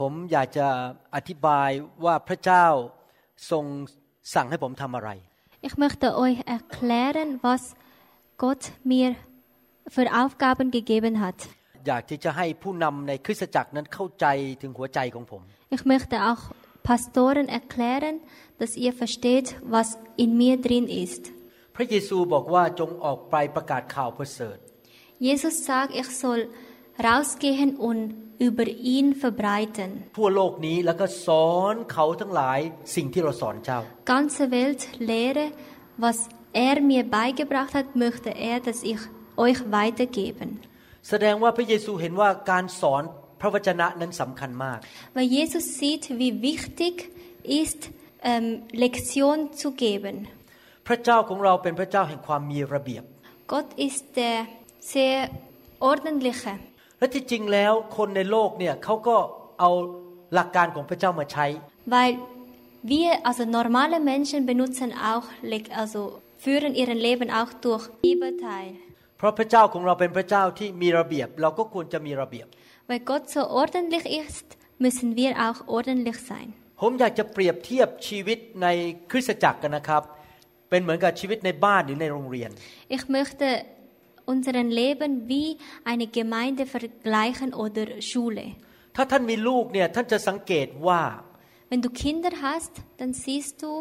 ผมอยากจะอธิบายว่าพระเจ้าทรงสั่งให้ผมทำอะไร Ich möchte euch erklären, was Gott mir für Aufgaben gegeben hat. อยากที่จะให้ผู้นำในคริสตจักรนั้นเข้าใจถึงหัวใจของผม Ich möchte auch Pastoren erklären, dass ihr versteht, was in mir drin ist. พระเยซูบอกว่าจงออกไปประกาศข่าวประเสริฐ Jesus sagt, ich soll rausgehen und über ihn verbreiten. ทั่วโลกนี้แล้วก็สอนเขาทั้งหลายสิ่งที่เราสอนเจ้า Ganze Welt lehre, was er mir beigebracht hat, möchte er, dass ich euch weitergeben. แสดงว่าพระเยซูเห็นว่าการสอนพระวจนะนั้นสำคัญมาก Weil Jesus sieht, wie wichtig ist, ähm, Lektion zu geben. พระเจ้าของเราเป็นพระเจ้าแห่งความมีระเบียบ Gott ist der sehr ordentliche. และที่จริงแล้วคนในโลกเนี่ยเขาก็เอาหลักการของพระเจ้ามาใช้ Weil wir, also normale Menschen benutzen auch, Lek- also führen ihren Leben auch durch Bibelteil. เพราะพระเจ้าของเราเป็นพระเจ้าที่มีระเบียบ เราก็ควรจะมีระเบียบ Weil Gott so ordentlich ist, müssen wir auch ordentlich sein. ผมอยากจะเปรียบเทียบชีวิตในคริสตจักรกันนะครับ เป็นเหมือนกับชีวิตในบ้านหรือในโรงเรียน Ich möchte unseren Leben wie eine Gemeinde vergleichen oder Schule. ถ้าท่านมีลูกเนี่ยท่านจะสังเกตว่า Wenn du Kinder hast, dann siehst du,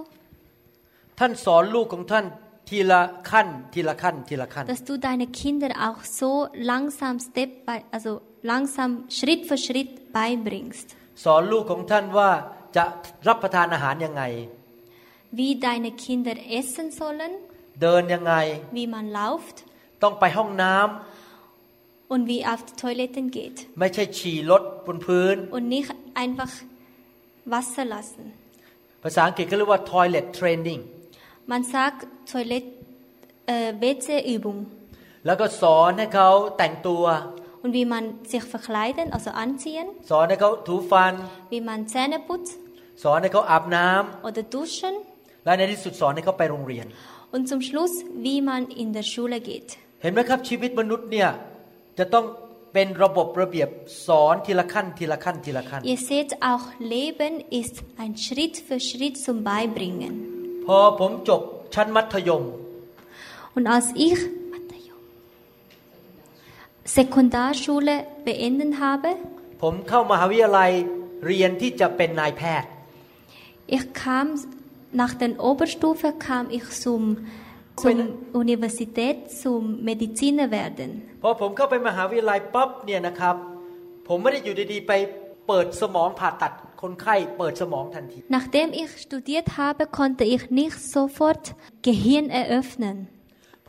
ท่านสอนลูกของท่านทีละขั้น ทีละขั้น ทีละขั้น dass du deine Kinder auch so langsam Step by, also langsam Schritt für Schritt beibringst. สอนลูกของท่านว่าจะรับประทานอาหารยังไง Wie deine Kinder essen sollen, เดินยังไง wie man läuft ต้องไปห้องน้ำ und wie auf die Toiletten geht. ไม่ใช่ฉี่รถบนพื้น Und nicht einfach Wasser lassen. ภาษาอังกฤษเขาเรียกว่า toilet training Man sagt Toilett, äh, WC-Übung. แล้วก็สอนให้เขาแต่งตัว Und wie man sich verkleiden, also anziehen, สอนให้เขาถูฟัน wie man Zähne putzt สอนให้เขาอาบน้ำ oder duschen และในที่สุดสอนให้เขาไปโรงเรียน und zum Schluss, wie man in der Schule geht. เห็นไหมครับชีวิตมนุษย์เนี่ยจะต้องเป็นระบบระเบียบสอนทีละขั้นทีละขั้นทีละขั้น Ihr seht auch, Leben ist ein Schritt für Schritt zum Beibringen. พอผมจบชั้นมัธยม Und als ich Sekundarschule beendet habe, ผมเข้ามหาวิทยาลัยเรียนที่จะเป็นนายแพทย์ ich kam nach der Oberstufe kam ich zum zum Universität zum Mediziner werden. พอผมเข้าไปมหาวิทยาลัยปั๊บเนี่ยนะครับ ผมไม่ได้อยู่ดีๆไปเปิดสมองผ่าตัดคนไข้เปิดสมองทันที Nachdem ich studiert habe, konnte ich nicht sofort Gehirn eröffnen.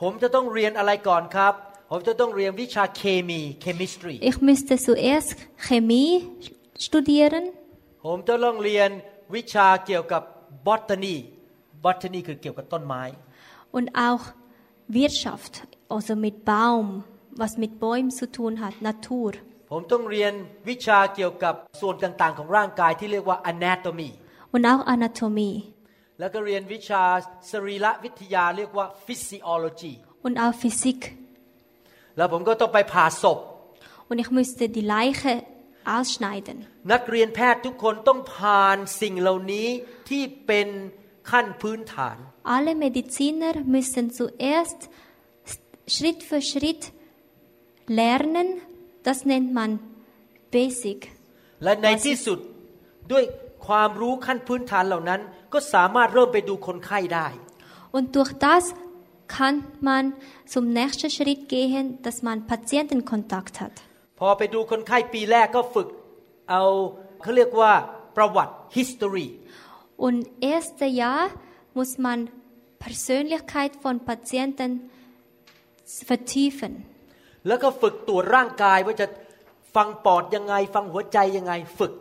ผมจะต้องเรียนอะไรก่อนครับ ผมจะต้องเรียนวิชาเคมี chemistry Ich müsste zuerst Chemie studieren ผมจะต้องเรียนวิชาเกี่ยวกับ botany botany คือเกี่ยวกับต้นไม้ und auch Wirtschaft, also mit Baum, was mit Bäumen zu tun hat, Natur. ผมต้องเรียนวิชาเกี่ยวกับส่วนต่างๆ ของร่างกายที่เรียกว่า anatomy und auch Anatomie แล้วก็เรียนวิชาสรีรวิทยาเรียกว่า physiology und auch Physik. แล้วผมก็ต้องไปผ่าศพ Und ich müsste die Leiche ausschneiden. นักเรียนแพทย์ทุกคนต้องผ่านสิ่งเหล่านี้ที่เป็น ขั้นพื้นฐาน Alle Mediziner müssen zuerst Schritt für Schritt lernen. Das nennt man Basic. และในที่สุดด้วยความรู้ขั้นพื้นฐานเหล่านั้น ก็สามารถเริ่มไปดูคนไข้ได้ Und durch das kann man zum nächsten Schritt gehen, dass man Patientenkontakt hat. พอไปดูคนไข้ปีแรกก็ฝึกเอาเขาเรียกว่าประวัติ history Und erste Jahr muss man Persönlichkeit von Patienten vertiefen. แล้วก็ฝึกตรวจร่างกายว่าจะฟังปอดยังไง ฟังหัวใจยังไงฝึก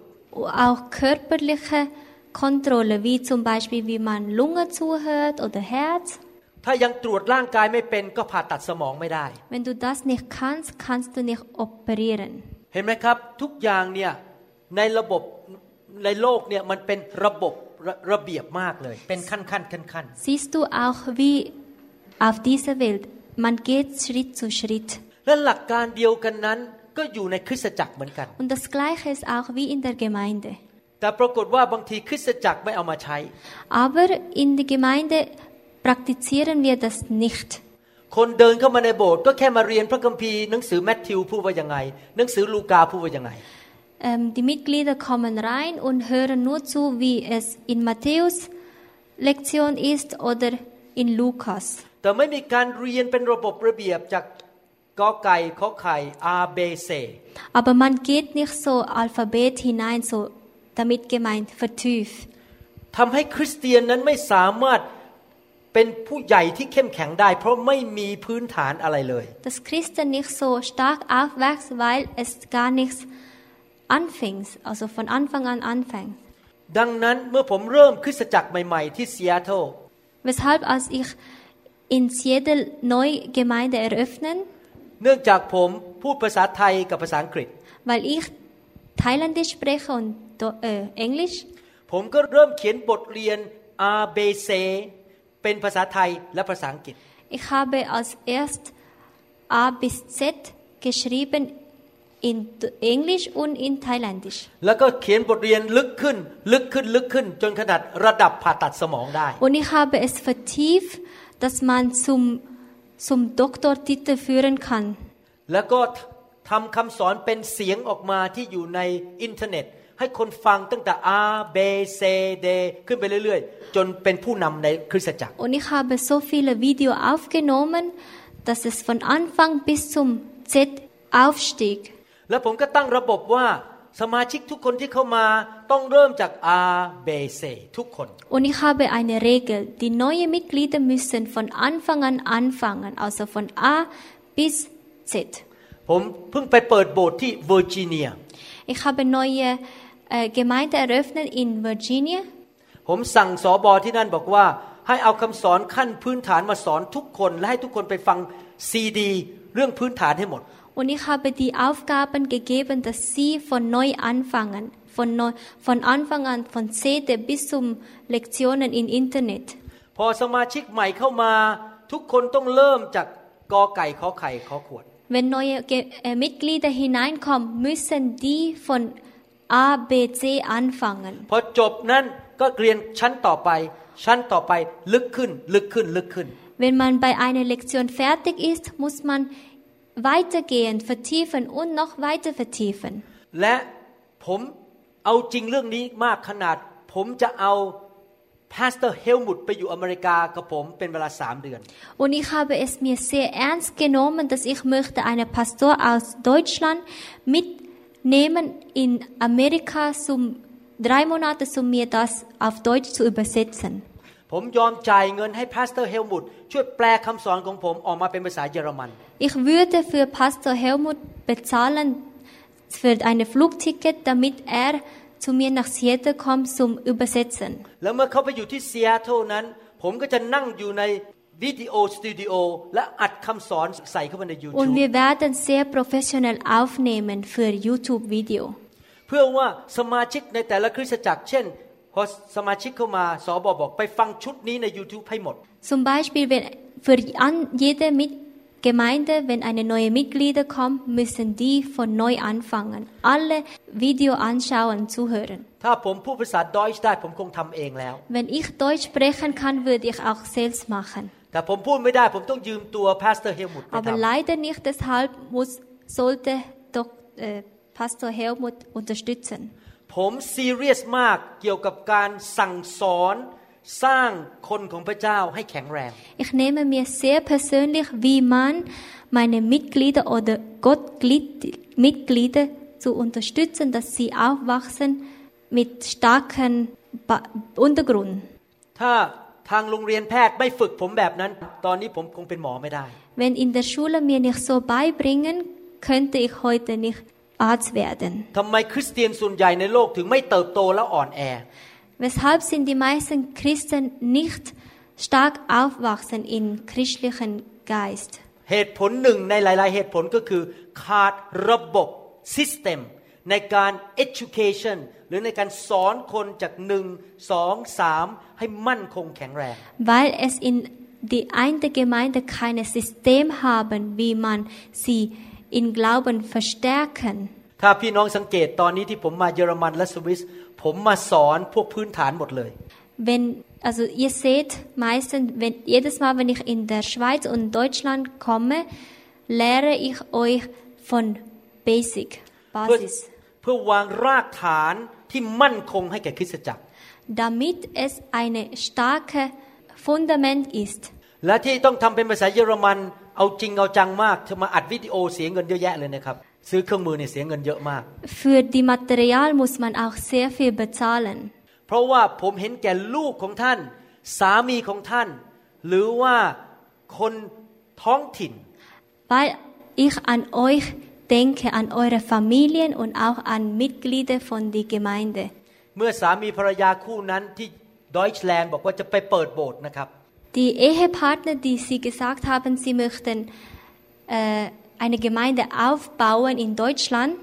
auch körperliche Kontrolle, wie zum Beispiel, wie man Lunge zuhört oder Herz. ถ้ายังตรวจร่างกายไม่เป็นก็ผ่าตัดสมองไม่ได้ Wenn du das nicht kannst, kannst du nicht operieren. เห็นไหมครับ ทุกอย่างเนี่ยในระบบในโลกเนี่ยมันเป็นระบบ ระระเบียบมากเลย เป็นขั้นขั้นขั้นขั้น Siehst du auch, wie auf dieser Welt, man geht Schritt zu Schritt. และหลักการเดียวกันนั้นก็อยู่ในคริสตจักรเหมือนกัน Und das Gleiche ist auch wie in der Gemeinde. แต่ปรากฏว่าบางทีคริสตจักรไม่เอามาใช้ Aber in der Gemeinde praktizieren wir das nicht. คนเดินเข้ามาในโบสถ์ก็แค่มาเรียนพระคัมภีร์หนังสือแมทธิวพูดว่ายังไง หนังสือลูกาพูดว่ายังไง Ähm, die Mitglieder kommen rein und hören nur zu, wie es in Matthäus Lektion ist oder in Lukas. แต่ไม่มีการเรียนเป็นระบบระเบียบจากกอไก่ขอไข่ A B C Aber man geht nicht so Alphabet hinein, so damit gemeint vertieft. ทำให้คริสเตียนนั้นไม่สามารถเป็นผู้ใหญ่ที่เข้มแข็งได้ เพราะไม่มีพื้นฐานอะไรเลย Dass Christen nicht so stark aufwächst, weil es gar nichts anfängt, also von Anfang an anfängt. ดังนั้นเมื่อผมเริ่มคริสตจักรใหม่ ๆ ที่ซีแอตเทิล Weshalb, als ich in jede neue Gemeinde eröffnen, เนื่องจากผมพูดภาษาไทยกับภาษาอังกฤษ weil ich Thailändisch spreche und Do- äh, Englisch, ผมก็เริ่มเขียนบทเรียน A B C เป็นภาษาไทยและภาษาอังกฤษ ich habe als erst A bis Z geschrieben in D- Englisch und in Thailändisch. แล้วก็เขียนบทเรียนลึกขึ้น ลึกขึ้นลึกขึ้น จนขนาดระดับผ่าตัดสมองได้ Und ich habe es vertieft, dass man zum, zum Doktortitel führen kann. แล้วก็ทำคำสอนเป็นเสียงออกมาที่อยู่ในอินเทอร์เน็ต ให้คนฟังตั้งแต่ A B C D ขึ้นไปเรื่อยๆ จนเป็นผู้นำในคริสตจักร Und ich habe so viele Videos aufgenommen, dass es von Anfang bis zum Z aufstieg. แล้วผมก็ตั้งระบบว่าสมาชิกทุกคนที่เข้ามาต้องเริ่มจาก A B C ทุกคน Und ich habe eine Regel. Die neuen Mitglieder müssen von Anfang an anfangen, also von A bis Z. ผมเพิ่งไปเปิดโบสถ์ที่เวอร์จิเนีย Ich habe neue äh, Gemeinde eröffnet in Virginia. ผมสั่งสอบอที่นั่นบอกว่าให้เอาคำสอนขั้นพื้นฐานมาสอนทุกคน และให้ทุกคนไปฟังซีดี เรื่องพื้นฐานให้หมด Und ich habe die Aufgaben gegeben, dass sie von neu anfangen. Von, neu, von Anfang an, von CD bis zum Lektionen im Internet. พอสมาชิกใหม่เข้ามา ทุกคนต้องเริ่มจากกอไก่ขอไข่ขอขวด Wenn neue Ge äh, Mitglieder hineinkommen, müssen die von A, B, C anfangen. พอจบนั้นก็เรียนชั้นต่อไป ชั้นต่อไปลึกขึ้น ลึกขึ้นลึกขึ้น Wenn man bei einer Lektion fertig ist, muss man weitergehen, vertiefen und noch weiter vertiefen. และผมเอาจริงเรื่องนี้มากขนาด ผมจะเอาพาสเตอร์เฮลมุตไปอยู่อเมริกากับผมเป็นเวลาสามเดือน Und ich habe es mir sehr ernst genommen, dass ich möchte einen Pastor aus Deutschland mitnehmen in Amerika zum drei Monate, um mir das auf Deutsch zu übersetzen. ผมยอมจ่ายเงินให้พาสเตอร์เฮลมุตช่วยแปลคำสอนของผมออกมาเป็นภาษาเยอรมัน Ich würde für Pastor Helmut bezahlen für ein Flugticket, damit er zu mir nach Seattle kommt zum Übersetzen. แล้วเมื่อเขาไปอยู่ที่ซีแอตเทิลนั้น ผมก็จะนั่งอยู่ในวิดีโอสตูดิโอและอัดคำสอนใส่เข้าไปใน Und YouTube wir werden sehr professionell aufnehmen für YouTube-Video. เพื่อว่าสมาชิกในแต่ละคริสตจักรเช่น พอสมาชิกเข้ามาสอบอบอกไปฟังชุดนี้ใน YouTube ให้หมด Zum Beispiel, wenn für an, jede Mit Gemeinde, wenn eine neue Mitglieder kommt, müssen die von neu anfangen. Alle Video anschauen, zuhören. ถ้าผมพูดภาษาดอยช์ได้ผมคงทำเองแล้ว Wenn ich Deutsch sprechen kann, würde ich auch selbst machen. แต่ผมพูดไม่ได้ผมต้องยืมตัวพาสเตอร์เฮลมุตไป Aber ทำ leider nicht, deshalb muss, sollte Dok, äh, Pastor Helmut unterstützen. ผมซีเรียสมากเกี่ยวกับการสั่งสอนสร้างคนของพระเจ้าให้แข็งแรง Ich nehme mir sehr persönlich, wie man meine Mitglieder oder Gottmitglieder zu unterstützen, dass sie aufwachsen mit starkem ba Untergrund. ถ้าทางโรงเรียนแพทย์ไม่ฝึกผมแบบนั้น ตอนนี้ผมคงเป็นหมอไม่ได้ Wenn in der Schule mir nicht so beibringen, könnte ich heute nicht Arzt werden. ทำไมคริสเตียนส่วนใหญ่ในโลกถึงไม่เติบโตและอ่อนแอ Weshalb sind die meisten Christen nicht stark aufwachsen in christlichen Geist? เหตุผลหนึ่งในหลาย ๆ เหตุผลก็คือขาดระบบ system ในการ education หรือในการสอนคนจากหนึ่งสองสามให้มั่นคงแข็งแรง Weil es in die eine Gemeinde kein System haben, wie man sie in Glauben verstärken. ถ้าพี่น้องสังเกตตอนนี้ที่ผมมาเยอรมันและสวิสผมมาสอนพวกพื้นฐานหมดเลย Wenn, also ihr seht meistens, wenn, jedes Mal, wenn ich in der Schweiz und Deutschland komme, lehre ich euch von Basic, เพื่อ Basis, เพื่อวางรากฐานที่มั่นคงให้แก่คริสตจักร damit es eine starke Fundament ist. และที่ต้องทำเป็นภาษาเยอรมัน เอาจริงเอาจังมากจะมาอัดวิดีโอเสียเงินเยอะแยะเลยนะครับซื้อเครื่องมือเนี่ยเสียเงินเยอะมาก Für die Material muss man auch sehr viel bezahlen. เพราะว่าผมเห็นแก่ลูกของท่าน สามีของท่าน หรือว่าคนท้องถิ่น Weil ich an euch denke, an eure Familien und auch an Mitglieder von der Gemeinde. เมื่อสามีภรรยาคู่นั้นที่ดอยชแลนด์บอกว่าจะไปเปิดโบสถ์นะครับ Die Ehepartner, die sie gesagt haben, sie möchten äh, eine Gemeinde aufbauen in Deutschland,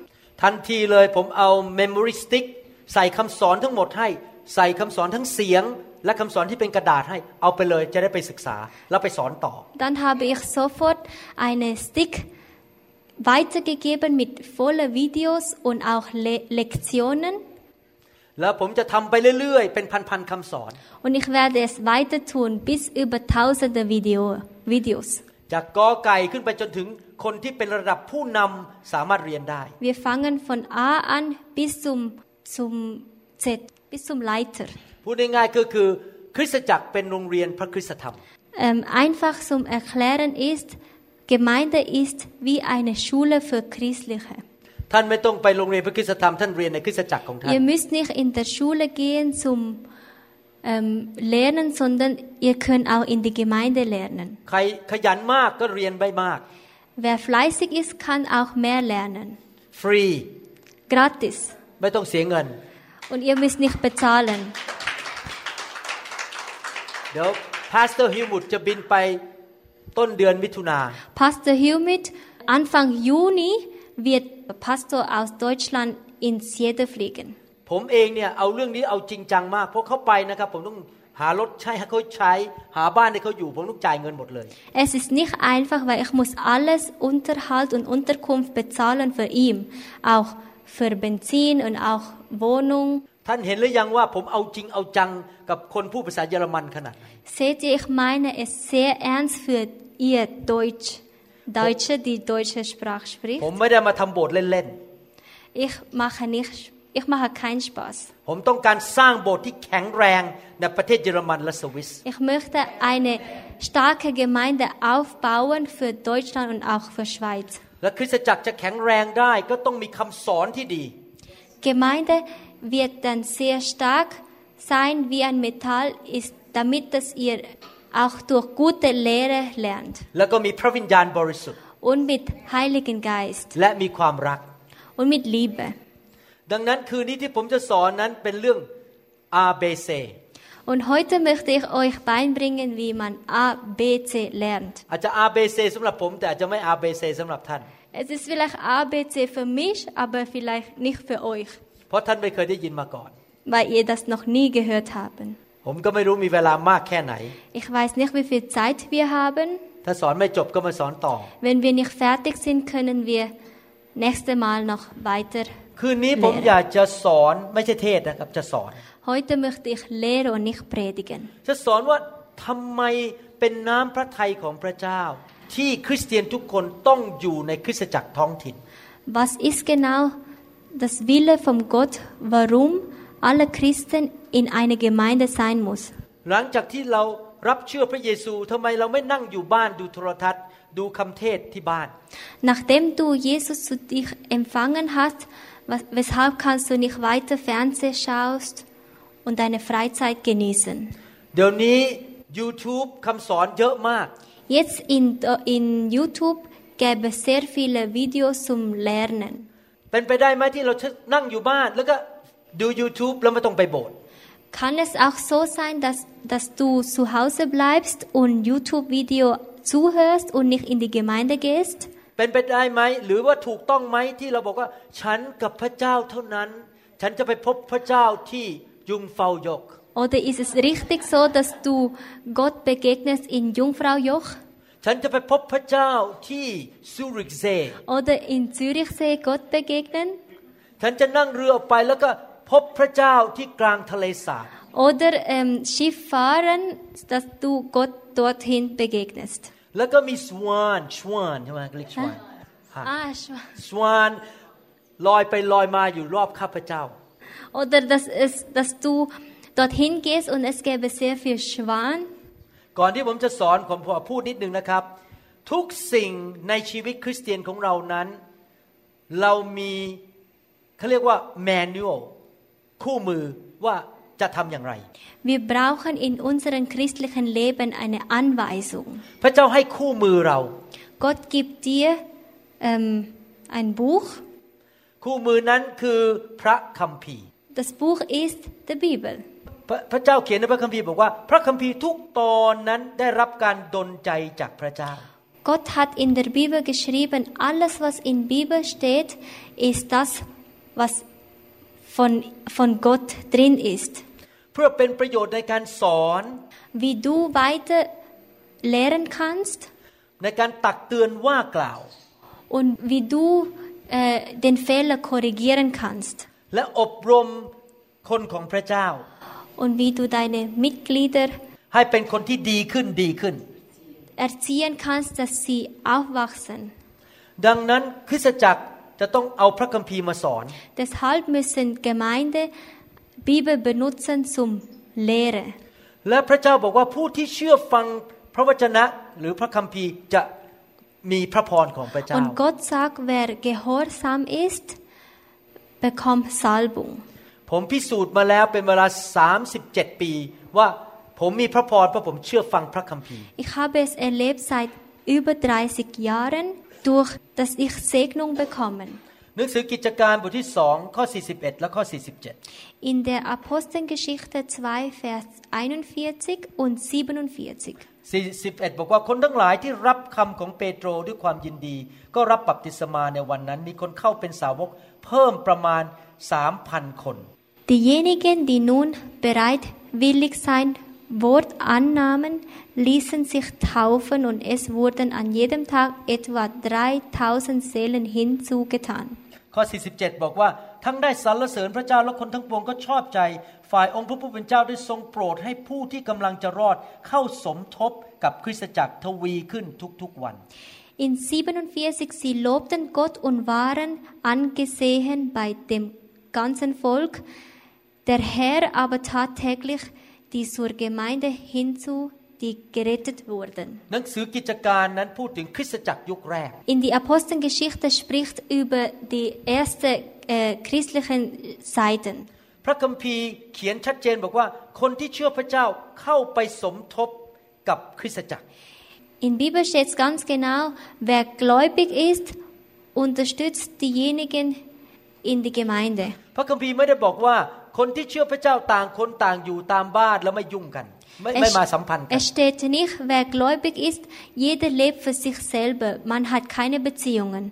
ทันทีเลยผมเอา memory stick ใส่คำสอนทั้งหมดให้ ใส่คำสอนทั้งเสียง และคำสอนที่เป็นกระดาษให้ เอาไปเลยจะได้ไปศึกษา แล้วไปสอนต่อ dann habe ich sofort eine Stick weitergegeben mit voller Videos und auch Le Lektionen แล้วผมจะทำไปเรื่อยๆ เป็นพันๆคำสอน und ich werde es weiter tun bis über tausende Video, Videos. จากกอไก่ขึ้นไปจนถึงคนที่เป็นระดับผู้นำสามารถเรียนได้ Wir fangen von A an bis zum, zum Z, bis zum Leiter. พูดง่ายๆก็คือคริสตจักรเป็นโรงเรียนพระคริสตธรรม Ähm, einfach zum Erklären ist, Gemeinde ist wie eine Schule für Christliche. ท่านไม่ต้องไปโรงเรียนพระคริสตธรรมท่านเรียนในคริสตจักรของท่าน Ihr müsst nicht in der Schule gehen zum ähm, Lernen, sondern ihr könnt auch in die Gemeinde lernen. ใครขยันมากก็เรียนไม่มาก Wer fleißig ist, kann auch mehr lernen. ฟรี Gratis. ไม่ต้องเสียเงิน Und ihr müsst nicht bezahlen. เดี๋ยวพาสเตอร์ฮิวมุดจะบินไปต้นเดือนมิถุนา Pastor Humid, Anfang Juni wird Pastor aus Deutschland ins Jede fliegen. ผมเองเนี่ยเอาเรื่องนี้เอาจริงจังมากเพราะเขาไปนะครับ ผมต้องหารถใช้ให้เขาใช้ หาบ้านให้เขาอยู่ ผมต้องจ่ายเงินหมดเลย Es ist nicht einfach, weil ich muss alles Unterhalt und Unterkunft bezahlen für ihn, auch für Benzin und auch Wohnung. ท่านเห็นหรือยังว่าผมเอาจริงเอาจังกับคนผู้ภาษาเยอรมันขนาดไหน Seht ihr, ich meine es sehr ernst für ihr Deutsch, Deutsche, die deutsche Sprache ผ spricht. มไม่ได้มาทำโบสถ์เล่น Ich mache nicht, ich mache keinen Spaß. ๆ ผมต้องการสร้างโบสถ์ที่แข็งแรงในประเทศเยอรมันและสวิส Ich möchte eine starke Gemeinde aufbauen für Deutschland und auch für Schweiz. และคริสตจักรจะแข็งแรงได้ก็ต้องมีคำสอนที่ดี Gemeinde wird dann sehr stark sein wie ein Metall ist, damit dass ihr auch durch gute Lehre lernt แล้วก็มีพระวิญญาณบริสุทธิ์ und mit Heiligen Geist และมีความรัก und mit Liebe. ดังนั้นคืนนี้ที่ผมจะสอนนั้นเป็นเรื่อง ABC Und heute möchte ich euch beibringen, wie man A, B, C lernt. อาจจะ ABC สำหรับผม แต่อาจจะไม่ ABC สำหรับท่าน Es ist vielleicht A, B, C für mich, aber vielleicht nicht für euch, เพราะท่านไม่เคยได้ยินมาก่อน weil ihr das noch nie gehört haben. ผมก็ไม่รู้มีเวลามากแค่ไหน Ich weiß nicht, wie viel Zeit wir haben. ถ้าสอนไม่จบก็มาสอนต่อ Wenn wir nicht fertig sind, können wir nächste Mal noch weiter คืนนี้ผมอยากจะสอนไม่ใช่เทศนะครับจะสอน Heute möchte ich lehren und nicht predigen. จะสอนว่าทำไมเป็นน้ำพระทัยของพระเจ้า ที่คริสเตียนทุกคนต้องอยู่ในคริสตจักรท้องถิ่น Was ist genau das Wille von Gott, warum alle Christen in einer Gemeinde sein muss? หลังจากที่เรารับเชื่อพระเยซูทำไมเราไม่นั่งอยู่บ้านดูโทรทัศน์ ดูคำเทศที่บ้าน Nachdem du Jesus zu dich empfangen hast, was- weshalb kannst du nicht weiter Fernsehen schaust und deine Freizeit genießen? เดี๋ยวนี้ YouTube คำสอนเยอะมาก Jetzt in, in YouTube gäbe es sehr viele Videos zum Lernen. เป็นไปได้ไหมที่เราจะนั่งอยู่บ้าน แล้วก็ ดู YouTube แล้วไม่ต้องไปโบสถ์ Kann es auch so sein, dass, dass du zu Hause bleibst und YouTube-Video zuhörst und nicht in die Gemeinde gehst? เป็นไปได้ไหมหรือว่าถูกต้องไหมที่เราบอกว่า ฉันกับพระเจ้าเท่านั้น ฉันจะไปพบพระเจ้าที่ยุงเฝ้ายก Oder ist es richtig so, dass du Gott begegnest in Jungfraujoch ฉันจะไปพบพระเจ้าที่ซูริกเซ oder in Zürichsee Gott begegnen? ฉันจะนั่งเรือออกไปแล้วก็ พบพระเจ้าที่กลางทะเลสาบ Oder ähm, Schiff fahren, dass du Gott dorthin begegnest. แล้วก็มีสวานชวานใช่ไหมเรียกชวาน Ah, Schwa- สวานลอยไปลอยมาอยู่รอบข้าพเจ้า Oder dass, es, dass du dorthin gehst und es gäbe sehr viel Schwan. ก่อนที่ผมจะสอนผมขอพูดนิดนึงนะครับ ทุกสิ่งในชีวิตคริสเตียนของเรานั้น เรามีเขาเรียกว่าแมนน a l คู่มือว่าจะทำอย่างไร Wir brauchen in unserem christlichen Leben eine Anweisung. พระเจ้าให้คู่มือเรา Gott gibt dir ähm, ein Buch. คู่มือนั้นคือพระคัมภีร์ Das Buch ist die Bibel. พระพระเจ้าเขียนในพระคัมภีร์บอกว่า พระคัมภีร์ทุกตอนนั้นได้รับการดลใจจากพระเจ้า Gott hat in der Bibel geschrieben, alles was in Bibel steht, ist das, was von, von Gott drin ist. เพื่อเป็นประโยชน์ในการสอน Wie du weiter lehren kannst ในการตักเตือนว่ากล่าว und wie du äh, den Fehler korrigieren kannst และอบรมคนของพระเจ้า und wie du deine Mitglieder ให้เป็นคนที่ดีขึ้นดีขึ้น erziehen kannst, dass sie aufwachsen. ดังนั้นคริสตจักร จะต้องเอาพระคัมภีร์มาสอน Deshalb müssen Gemeinde Bibel benutzen zum Lehre. และพระเจ้าบอกว่าผู้ที่เชื่อฟังพระวจนะหรือพระคัมภีร์จะมีพระพรของพระเจ้า Und Gott sagt, wer gehorsam ist, bekommt Salbung. ผมพิสูจน์มาแล้วเป็นเวลา 37 ปี ว่าผมมีพระพรเพราะผมเชื่อฟังพระคัมภีร์ Ich habe es erlebt seit über 30 Jahren, durch dass ich Segnung bekommen. หนังสือกิจการบทที่สองข้อ 41 และข้อ 47 In der Apostelgeschichte 2, Vers 41 und 47. 41 บอกว่าคนทั้งหลายที่รับคำของเปโตรด้วยความยินดี ก็รับบัพติศมาในวันนั้น มีคนเข้าเป็นสาวกเพิ่มประมาณ 3,000 คน Diejenigen, die nun bereitwillig sein Wort annahmen, ließen sich taufen und es wurden an jedem Tag etwa 3000 Seelen hinzugetan. ข้อ 47 บอกว่า ทั้งได้สรรเสริญพระเจ้าและคนทั้งปวงก็ชอบใจ ฝ่ายองค์พระผู้เป็นเจ้าได้ทรงโปรดให้ผู้ที่กำลังจะรอดเข้าสมทบกับคริสตจักรทวีขึ้นทุกๆวัน In 47 sie lobten Gott und waren angesehen bei dem ganzen Volk. Der Herr aber tat täglich die zur Gemeinde hinzu, die gerettet wurden. หนังสือกิจการนั้นพูดถึงคริสตจักรยุคแรก In die Apostelgeschichte spricht über die erste äh, christlichen Seiten. พระคัมภีร์เขียนชัดเจนบอกว่าคนที่เชื่อพระเจ้าเข้าไปสมทบกับคริสตจักร In der Bibel steht es ganz genau, wer gläubig ist, unterstützt diejenigen in die Gemeinde. พระคัมภีร์ไม่ได้บอกว่า คนที่เชื่อพระเจ้าต่างคนต่างอยู่ตามบ้านแล้วไม่ยุ่งกัน ไม่ไม่ Es, มาสัมพันธ์กัน es steht nicht, wer gläubig ist, jeder lebt für sich selber. Man hat keine Beziehungen.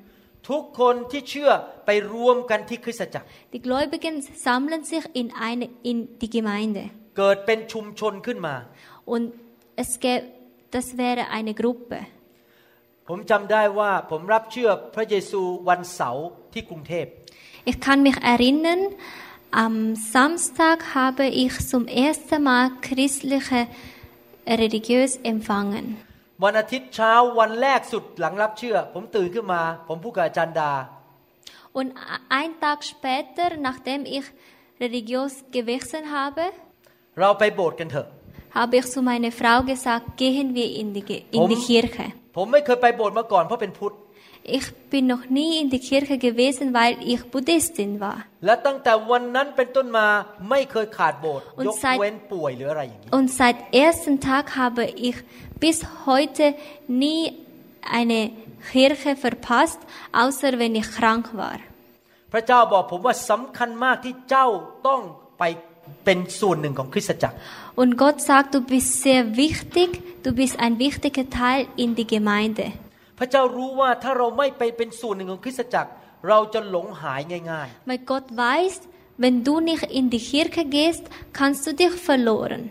ทุกคนที่เชื่อไปรวมกันที่คริสตจักร Die Gläubigen sammeln sich in, eine, in die Gemeinde. เกิดเป็นชุมชนขึ้นมา Und es gäbe, das wäre eine Gruppe. ผมจำได้ว่าผมรับเชื่อพระเยซูวันเสาร์ที่กรุงเทพ Ich kann mich erinnern, am Samstag habe ich zum ersten Mal christliche religiös empfangen. วันอาทิตย์เช้าวันแรกสุดหลังรับเชื่อ ผมตื่นขึ้นมา ผมพูดกับอาจารย์ดา Und ein Tag später, nachdem ich religiös gewechselt habe, เราไปโบสถ์กันเถอะ habe ich zu meiner Frau gesagt, gehen wir in die, Ge- in die Warum? Kirche. ผมไม่เคยไปโบสถ์มาก่อนเพราะเป็นพุทธ Ich bin noch nie in die Kirche gewesen, weil ich Buddhistin war. และตั้งแต่วันนั้นเป็นต้นมาไม่เคยขาดโบสถ์ Und ยก seit- เว้นป่วยหรืออะไรอย่างนี้ Und seit ersten Tag habe ich bis heute nie eine Kirche verpasst, außer wenn ich krank war. พระเจ้าบอกผมว่าสำคัญมากที่เจ้าต้องไปเป็นส่วนหนึ่งของคริสตจักร Und Gott sagt, du bist sehr wichtig, du bist ein wichtiger Teil in die Gemeinde. พระเจ้ารู้ว่าถ้าเราไม่ไปเป็นส่วนหนึ่งของคริสตจักร เราจะหลงหายง่าย Weil Gott weiß, wenn du nicht in die Kirche gehst, kannst du dich verloren.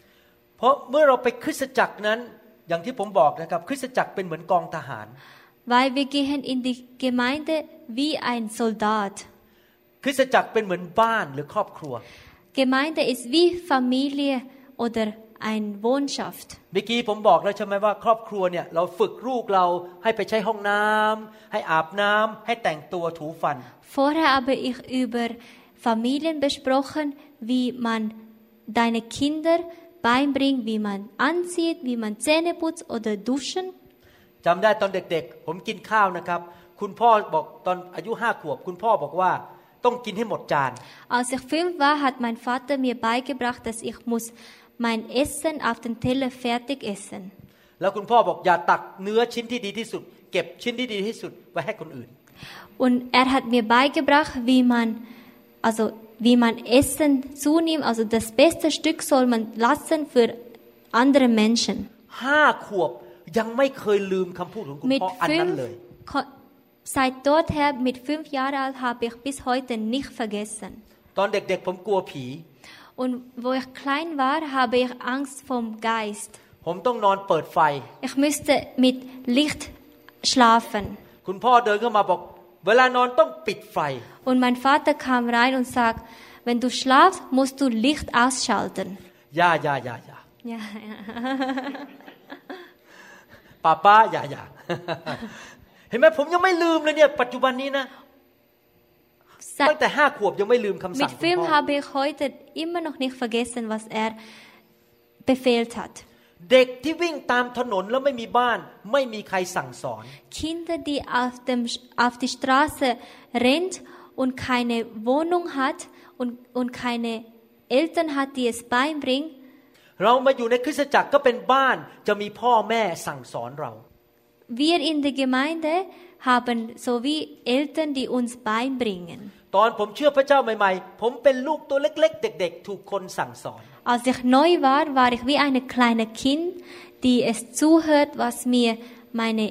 ๆเพราะเมื่อเราไปคริสตจักรนั้นอย่างที่ผมบอกนะครับคริสตจักรเป็นเหมือนกองทหาร Weil wir gehen in die Gemeinde wie ein Soldat. คริสตจักรเป็นเหมือนบ้านหรือครอบครัว Gemeinde ist wie Familie oder ein Wohnschaft. เมื่อกี้ผมบอกแล้วใช่ไหมว่าครอบครัวเนี่ยเราฝึกลูกเราให้ไปใช้ห้องน้ำให้อาบน้ำให้แต่งตัวถูฟัน Vorher habe ich über Familien besprochen, wie man deine Kinder beibringt, wie man anzieht, wie man Zähne putzt oder duschen. จำได้ตอนเด็กๆ ผมกินข้าวนะครับ คุณพ่อบอกตอนอายุห้าขวบ คุณพ่อบอกว่าต้องกินให้หมดจาน Als ich fünf war, hat mein Vater mir beigebracht, dass ich muss mein Essen auf den Teller fertig essen. แล้วคุณพ่อบอกอย่าตักเนื้อชิ้นที่ดีที่สุด เก็บชิ้นที่ดีที่สุดไว้ให้คนอื่น Und er hat mir beigebracht, wie man, also wie man Essen zunimmt. Also das beste Stück soll man lassen für andere Menschen. ห้าขวบยังไม่เคยลืมคำพูดของคุณ Mit พ่ออันนั้นเลย fünf, ko- seit dorther, mit fünf Jahren alt, habe ich bis heute nicht vergessen. ตอนเด็กๆ ผมกลัวผี Und wo ich klein war, habe ich Angst vom Geist. ผมต้องนอนเปิดไฟ Ich müsste mit Licht schlafen. คุณพ่อเดินเข้ามาบอก เวลานอนต้องปิดไฟ Und mein Vater kam rein und sagt, wenn du schlafst, musst du Licht ausschalten. อย่าอย่าอย่าอย่า Ja, ja. ป้าป้าอย่าอย่า เห็นไหมผมยังไม่ลืมเลยเนี่ย ปัจจุบันนี้นะ ตั้ง Seit, แต่ห้าขวบยังไม่ลืมคำสั่ mit งคุณ Film พ่อ habe ich heute immer noch nicht vergessen, was er befehlt hat. เด็กที่วิ่งตามถนนแล้วไม่มีบ้าน ไม่มีใครสั่งสอน Kinder, die auf, dem, auf die Straße rennt und keine Wohnung hat und, und keine Eltern hat, die es beibringen, เรามาอยู่ในคริสตจักรก็เป็นบ้านจะมีพ่อแม่สั่งสอนเรา wir in der Gemeinde haben so wie Eltern, die uns beibringen. ตอนผมเชื่อพระเจ้าใหม่ๆ ผมเป็นลูกตัวเล็ก ๆ เด็ก ๆ ถูกคนสั่งสอน Als ich neu war, war ich wie ein kleines Kind, die es zuhört, was mir meine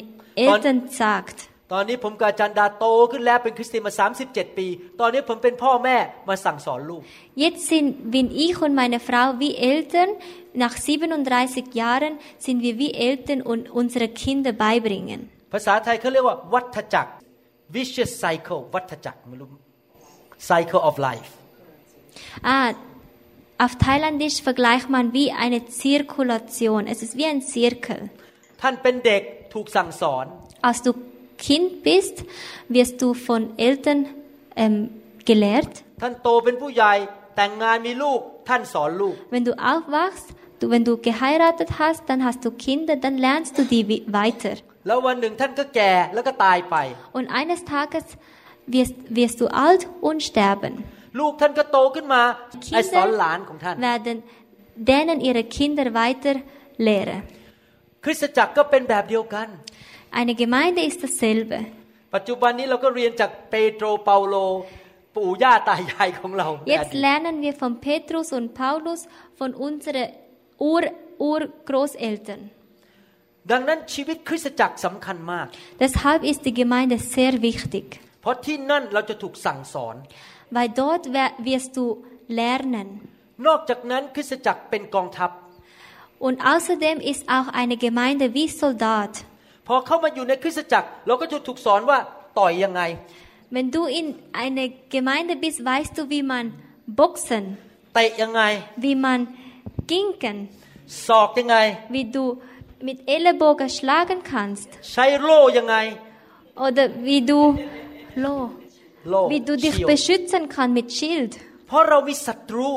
Eltern sagt. ตอนนี้ผมกับอาจารย์ดาโตขึ้นแล้วเป็นคริสเตียนมา 37 ปี ตอนนี้ผมเป็นพ่อแม่มาสั่งสอนลูก Jetzt sind, bin ich und meine Frau wie Eltern. Nach 37 Jahren sind wir wie Eltern und unsere Kinder beibringen. ภาษาไทยเขาเรียกว่า วัฏจักร vicious cycle วัฏจักรไม่รู้ cycle of life Ah, auf Thailändisch vergleicht man wie eine Zirkulation. Es ist wie ein Zirkel. ท่านเป็นเด็กถูกสั่งสอน Als du Kind bist, wirst du von Eltern ähm, gelehrt. ท่านโตเป็นผู้ใหญ่แต่งงานมีลูก ท่านสอนลูก Wenn du aufwachst, du, wenn du geheiratet hast, dann hast du Kinder, dann lernst du die wi- weiter. แล้ววันหนึ่งท่านก็แก่แล้วก็ตายไป Und eines Tages wirst, wirst du alt und sterben. ลูกท่านก็โตขึ้นมาไอสอนหลานของท่าน werden denen ihre Kinder weiter lehren. คริสตจักรก็เป็นแบบเดียวกัน Eine Gemeinde ist dasselbe. ปัจจุบันนี้เราก็เรียนจากเปโตรเปาโล ปู่ย่าตายายของเราในอ Jetzt ดีต lernen wir von Petrus und Paulus, von unseren Ur Urgroßeltern. ดังนั้นชีวิตคริสตจักรสำคัญมาก Deshalb ist die Gemeinde sehr wichtig, เพราะที่นั่นเราจะถูกสั่งสอน weil dort wer- wirst du lernen. นอกจากนั้นคริสตจักรเป็นกองทัพ Und außerdem ist auch eine Gemeinde wie Soldat. พอเข้ามาอยู่ในคริสตจักรเราก็จะถูกสอนว่าต่อยยังไง Wenn du in einer Gemeinde bist, weißt du, wie man boxen, เตะยังไง wie man ginken, ศอกยังไง wie du mit Ellenbogen schlagen kannst ใช้โล่ยังไง oder wie du Lo, โล่ wie du dich เฉียว beschützen kannst mit Schild, เพราะเรามีศัตรู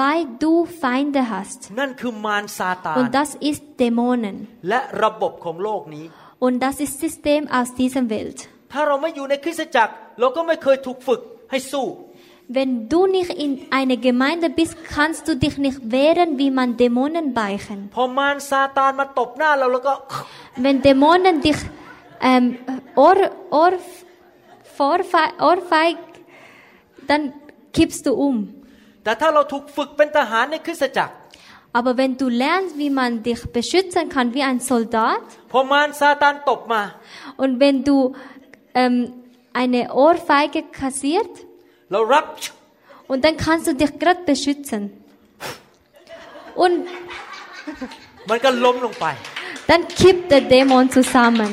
weil du Feinde hast. นั่นคือมารซาตาน Und das ist Dämonen. และระบบของโลกนี้ Und das ist System aus dieser Welt. ถ้าเราไม่อยู่ในคริสตจักร เราก็ไม่เคยถูกฝึกให้สู้ Wenn du nicht in einer Gemeinde bist, kannst du dich nicht wehren, wie man Dämonen beichen. Wenn Dämonen dich ähm, Ohr, Ohr, Vorfeig, Ohrfeig, dann kippst du um. Aber wenn du lernst, wie man dich beschützen kann wie ein Soldat, und wenn du ähm, eine Ohrfeige kassiert, und dann kannst du dich gerade beschützen. Und มันก็ล้มลงไป dann kippt der Dämon zusammen.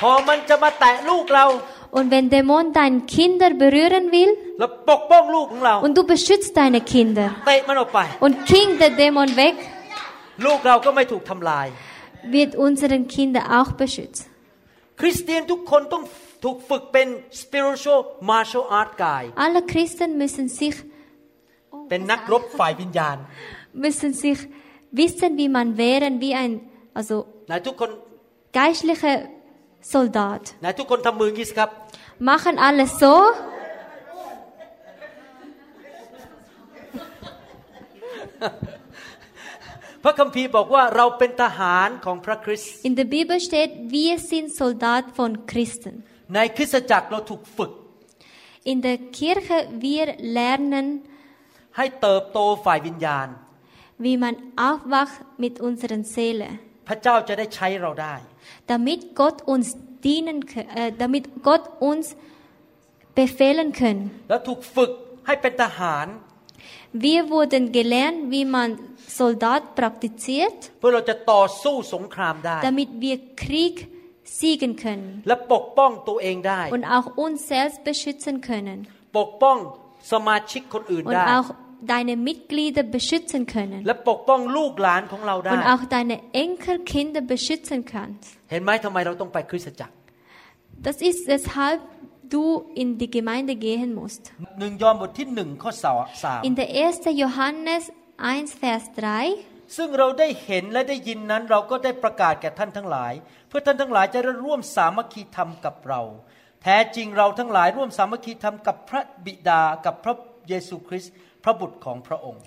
พอมันจะมาแตะลูกเรา Und wenn Dämon deine Kinder berühren will เราปกป้องลูกของเรา und du beschützt deine Kinder เตะมันออกไป und king der Dämon weg, ลูกเราก็ไม่ถูกทำลาย wird unseren Kinder auch beschützt. คริสเตียนทุกคนต้อง ถูกฝึกเป็น spiritual martial art guy Alle Christen müssen sich เป็นนักรบฝ่ายวิญญาณ müssen sich wissen, wie man wehren, wie ein also ไหนทุกคน geistlicher Soldat. ไหนทุกคนทำมืออย่างนี้สิครับ Machen alles so. พระคัมภีร์บอกว่าเราเป็นทหารของพระคริสต์ In der Bibel steht, wir sind Soldat von Christen. ในคริสตจักรเราถูกฝึก In der Kirche wir lernen, ให้เติบโตฝ่ายวิญญาณ wie man aufwacht mit unseren Seele, พระเจ้าจะได้ใช้เราได้ damit Gott uns dienen, kö- äh, damit Gott uns befehlen können. แล้วถูกฝึกให้เป็นทหาร Wir wurden gelernt, wie man Soldat praktiziert, เพื่อเราจะต่อสู้สงครามได้ damit wir Krieg siegen können และปกป้องตัวเองได้ und auch uns selbst beschützen können ปกป้องสมาชิกคนอื่น und ได้ auch deine Mitglieder beschützen können และปกป้องลูกหลานของเราได้ und auch deine Enkelkinder beschützen kannst. เห็นไหมทำไมเราต้องไปคริสตจักร Das ist weshalb du in die Gemeinde gehen musst. หนึ่งยอห์นบทที่หนึ่งข้อสาม In der 1. Johannes 1, Vers 3 ซึ่งเราได้เห็นและได้ยินนั้นเราก็ได้ประกาศแก่ท่านทั้งหลาย เพื่อท่านทั้งหลายจะได้ร่วมสามัคคีธรรมกับเรา แท้จริงเราทั้งหลายร่วมสามัคคีธรรมกับพระบิดากับพระเยซูคริสต์พระบุตรของพระองค์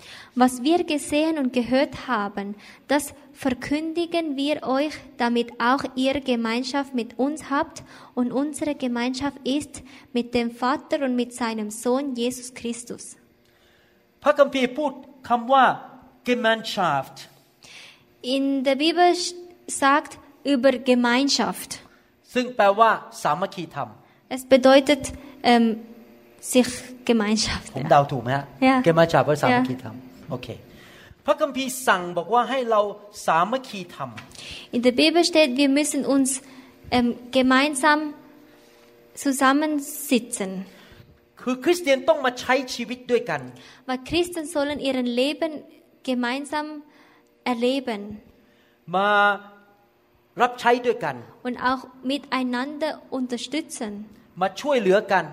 Was wir gesehen und gehört haben, das verkündigen wir euch, damit auch ihr Gemeinschaft mit uns habt und unsere Gemeinschaft ist mit dem Vater und mit seinem Sohn Jesus Christus. พระคัมภีร์พูดคำว่า Gemeinschaft In der Bibel sch- sagt über Gemeinschaft. ซึ่งแปลว่าสามัคคีธรรม Es bedeutet ähm, sich Gemeinschaft. ผม Ja. เดาถูกไหมฮะ Yeah. Gemeinschaft ว่าสามัคคี Yeah. ธรรมโอเค พระคัมภีร์สั่งบอกว่าให้เราสามัคคีธรรม In der Bibel steht, wir müssen uns ähm, gemeinsam zusammensitzen. คือคริสเตียนต้องมาใช้ชีวิตด้วยกัน Weil Christen sollen ihren Leben gemeinsam erleben มารับใช้ด้วยกัน und auch miteinander unterstützen มาช่วยเหลือกัน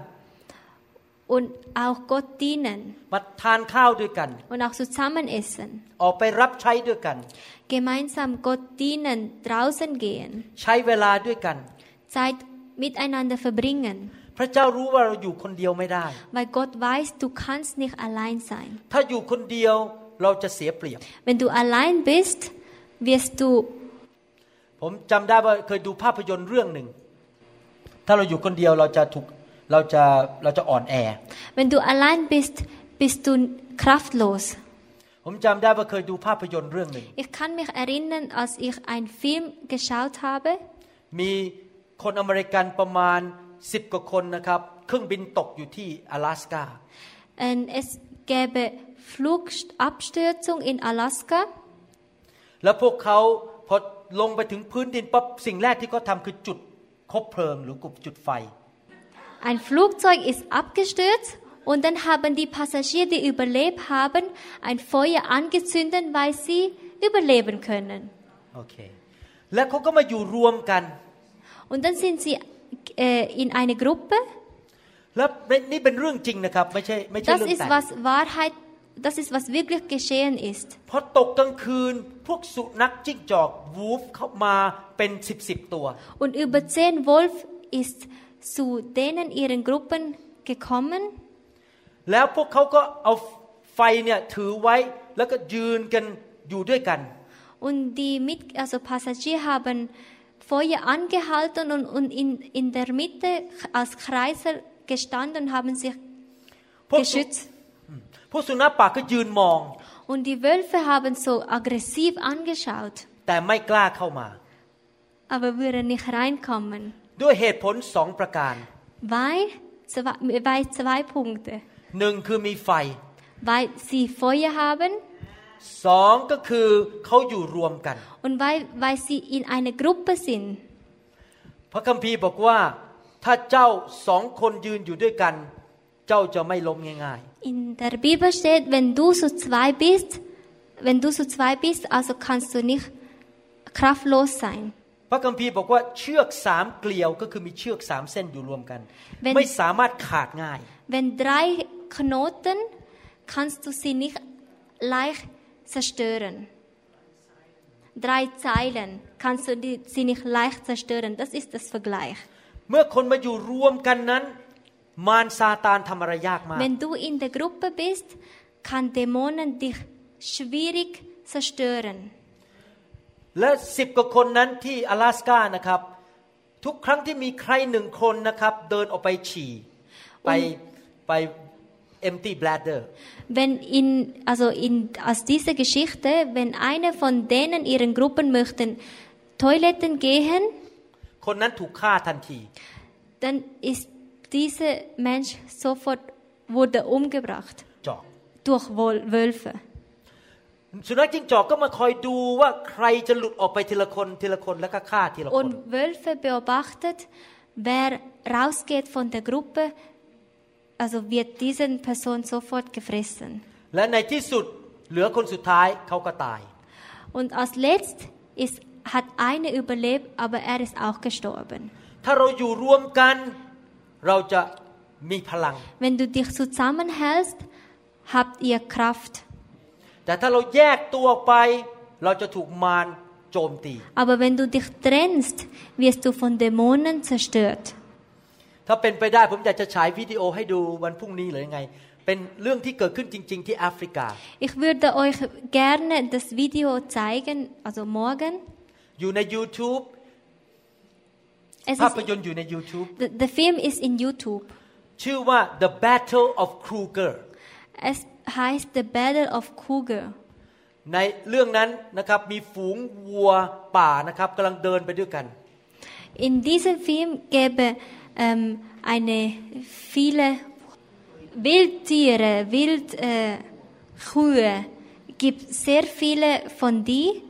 und auch Gott dienen มาทานข้าวด้วยกัน und auch zusammen essen. ออกไปรับใช้ด้วยกัน Gemeinsam Gott dienen, draußen gehen, ใช้เวลาด้วยกัน Zeit miteinander verbringen. พระเจ้ารู้ว่าเราอยู่คนเดียวไม่ได้ Weil Gott weiß, du kannst nicht allein sein. ถ้าอยู่คนเดียว เราจะเสียเปรียบ Wenn du allein bist, wirst du ผมจำได้ว่าเคยดูภาพยนตร์เรื่องหนึ่ง ถ้าเราอยู่คนเดียวเราจะถูกเราจะเราจะอ่อนแอ Wenn du allein bist, bist du kraftlos. ผมจำได้ว่าเคยดูภาพยนตร์เรื่องหนึ่ง Ich kann mich erinnern, als ich einen Film geschaut habe. มีคนอเมริกันประมาณสิบกว่าคนนะครับ เครื่องบินตกอยู่ที่阿拉สกา Und es gäbe Flugabstürzung in Alaska. แล้วพวกเขาพอลงไปถึงพื้นดินปั๊บสิ่งแรกที่เขาทำคือจุดคบเพลิงหรือกลุ่มจุดไฟ Ein Flugzeug ist abgestürzt und dann haben die Passagiere, die überlebt haben, ein Feuer angezündet, weil sie überleben können. โอเค แล้วเขาก็มาอยู่รวมกัน Und dann sind sie äh, in eine Gruppe. แล้วนี่เป็นเรื่องจริงนะครับ ไม่ใช่ไม่ใช่ Das เรื่อง ist แต่ง was Wahrheit, das ist was wirklich geschehen ist. พอตกกลางคืน พวกสุนัขจิ้งจอกวูฟเข้ามาเป็นสิบสิบตัว Und über zehn Wolf ist zu denen ihren Gruppen gekommen แล้วพวกเขาก็เอาไฟเนี่ยถือไว้แล้วก็ยืนกันอยู่ด้วยกัน und die mit, also Passagiere haben Feuer angehalten und, und in, in der Mitte als Kreisel gestanden und haben sich พวกสุ geschützt. พวกสุนัขป่าก็ยืนมอง Und die Wölfe haben so aggressiv angeschaut, แต่ไม่กล้าเข้ามา aber würden nicht reinkommen, ด้วยเหตุผลสองประการ weil zwei, weil zwei Punkte. หนึ่งคือมีไฟ Weil sie Feuer haben สองก็คือเขาอยู่รวมกัน und weil, weil sie in einer Gruppe sind. พระคัมภีร์บอกว่าถ้าเจ้าสองคนยืนอยู่ด้วยกัน เจ้าจะไม่ล้มง่าย In der Bibel steht, wenn du so zwei bist, wenn du so zwei bist, also kannst du nicht kraftlos sein. ๆ พระคัมภีร์บอกว่าเชือกสามเกลียวก็คือมีเชือกสามเส้นอยู่รวมกัน Wenn- ไม่สามารถขาดง่าย Wenn drei Knoten kannst du sie nicht leicht zerstören. Drei Zeilen kannst du die, sie nicht leicht zerstören. Das ist das Vergleich. เมื่อคนมาอยู่รวมกันนั้น มารซาตานทำอะไรยากมาก Wenn du in der Gruppe bist, kann Dämonen dich schwierig zerstören. และสิบกว่าคนนั้นที่阿拉斯กานะครับ ทุกครั้งที่มีใครหนึ่งคนนะครับ เดินออกไปฉี่ ไปไป empty bladder Wenn in, also in, aus dieser Geschichte, wenn einer von denen ihren Gruppen möchten Toiletten gehen, คนนั้นถูกฆ่าทันที dann ist dieser Mensch sofort wurde umgebracht จอก durch Wol- Wölfe. สุนัขจิ้งจอกก็มาคอยดูว่าใครจะหลุดออกไปทีละคนทีละคนแล้วก็ฆ่าทีละคน Und Wölfe beobachtet, wer rausgeht von der Gruppe, also wird diese Person sofort gefressen. และในที่สุดเหลือคนสุดท้ายเขาก็ตาย Und als letzt ist, hat einer überlebt, aber er ist auch gestorben. ถ้าเราอยู่รวมกัน เราจะมีพลัง Wenn du dich zusammenhältst, habt ihr Kraft. แต่ถ้าเราแยกตัวออกไป เราจะถูกมารโจมตี Aber wenn du dich trennst, wirst du von Dämonen zerstört. ถ้าเป็นไปได้ผมอยากจะฉายวิดีโอให้ดูวันพรุ่งนี้หรือยังไงเป็นเรื่องที่เกิดขึ้นจริง ๆ ที่แอฟริกา Ich würde euch gerne das Video zeigen, also morgen. อยู่ใน YouTube Es ภาพ ist, ยนตร์อยู่ใน YouTube the, the film ist in YouTube. ชื่อว่า The Battle of Kruger Es heißt The Battle of Cougar. ในเรื่องนั้นนะครับมีฝูงวัวป่านะครับกำลังเดินไปด้วยกัน In diesem Film gäbe ähm, eine viele Wildtiere, Wildkühe, äh, Kühe. gibt sehr viele von die.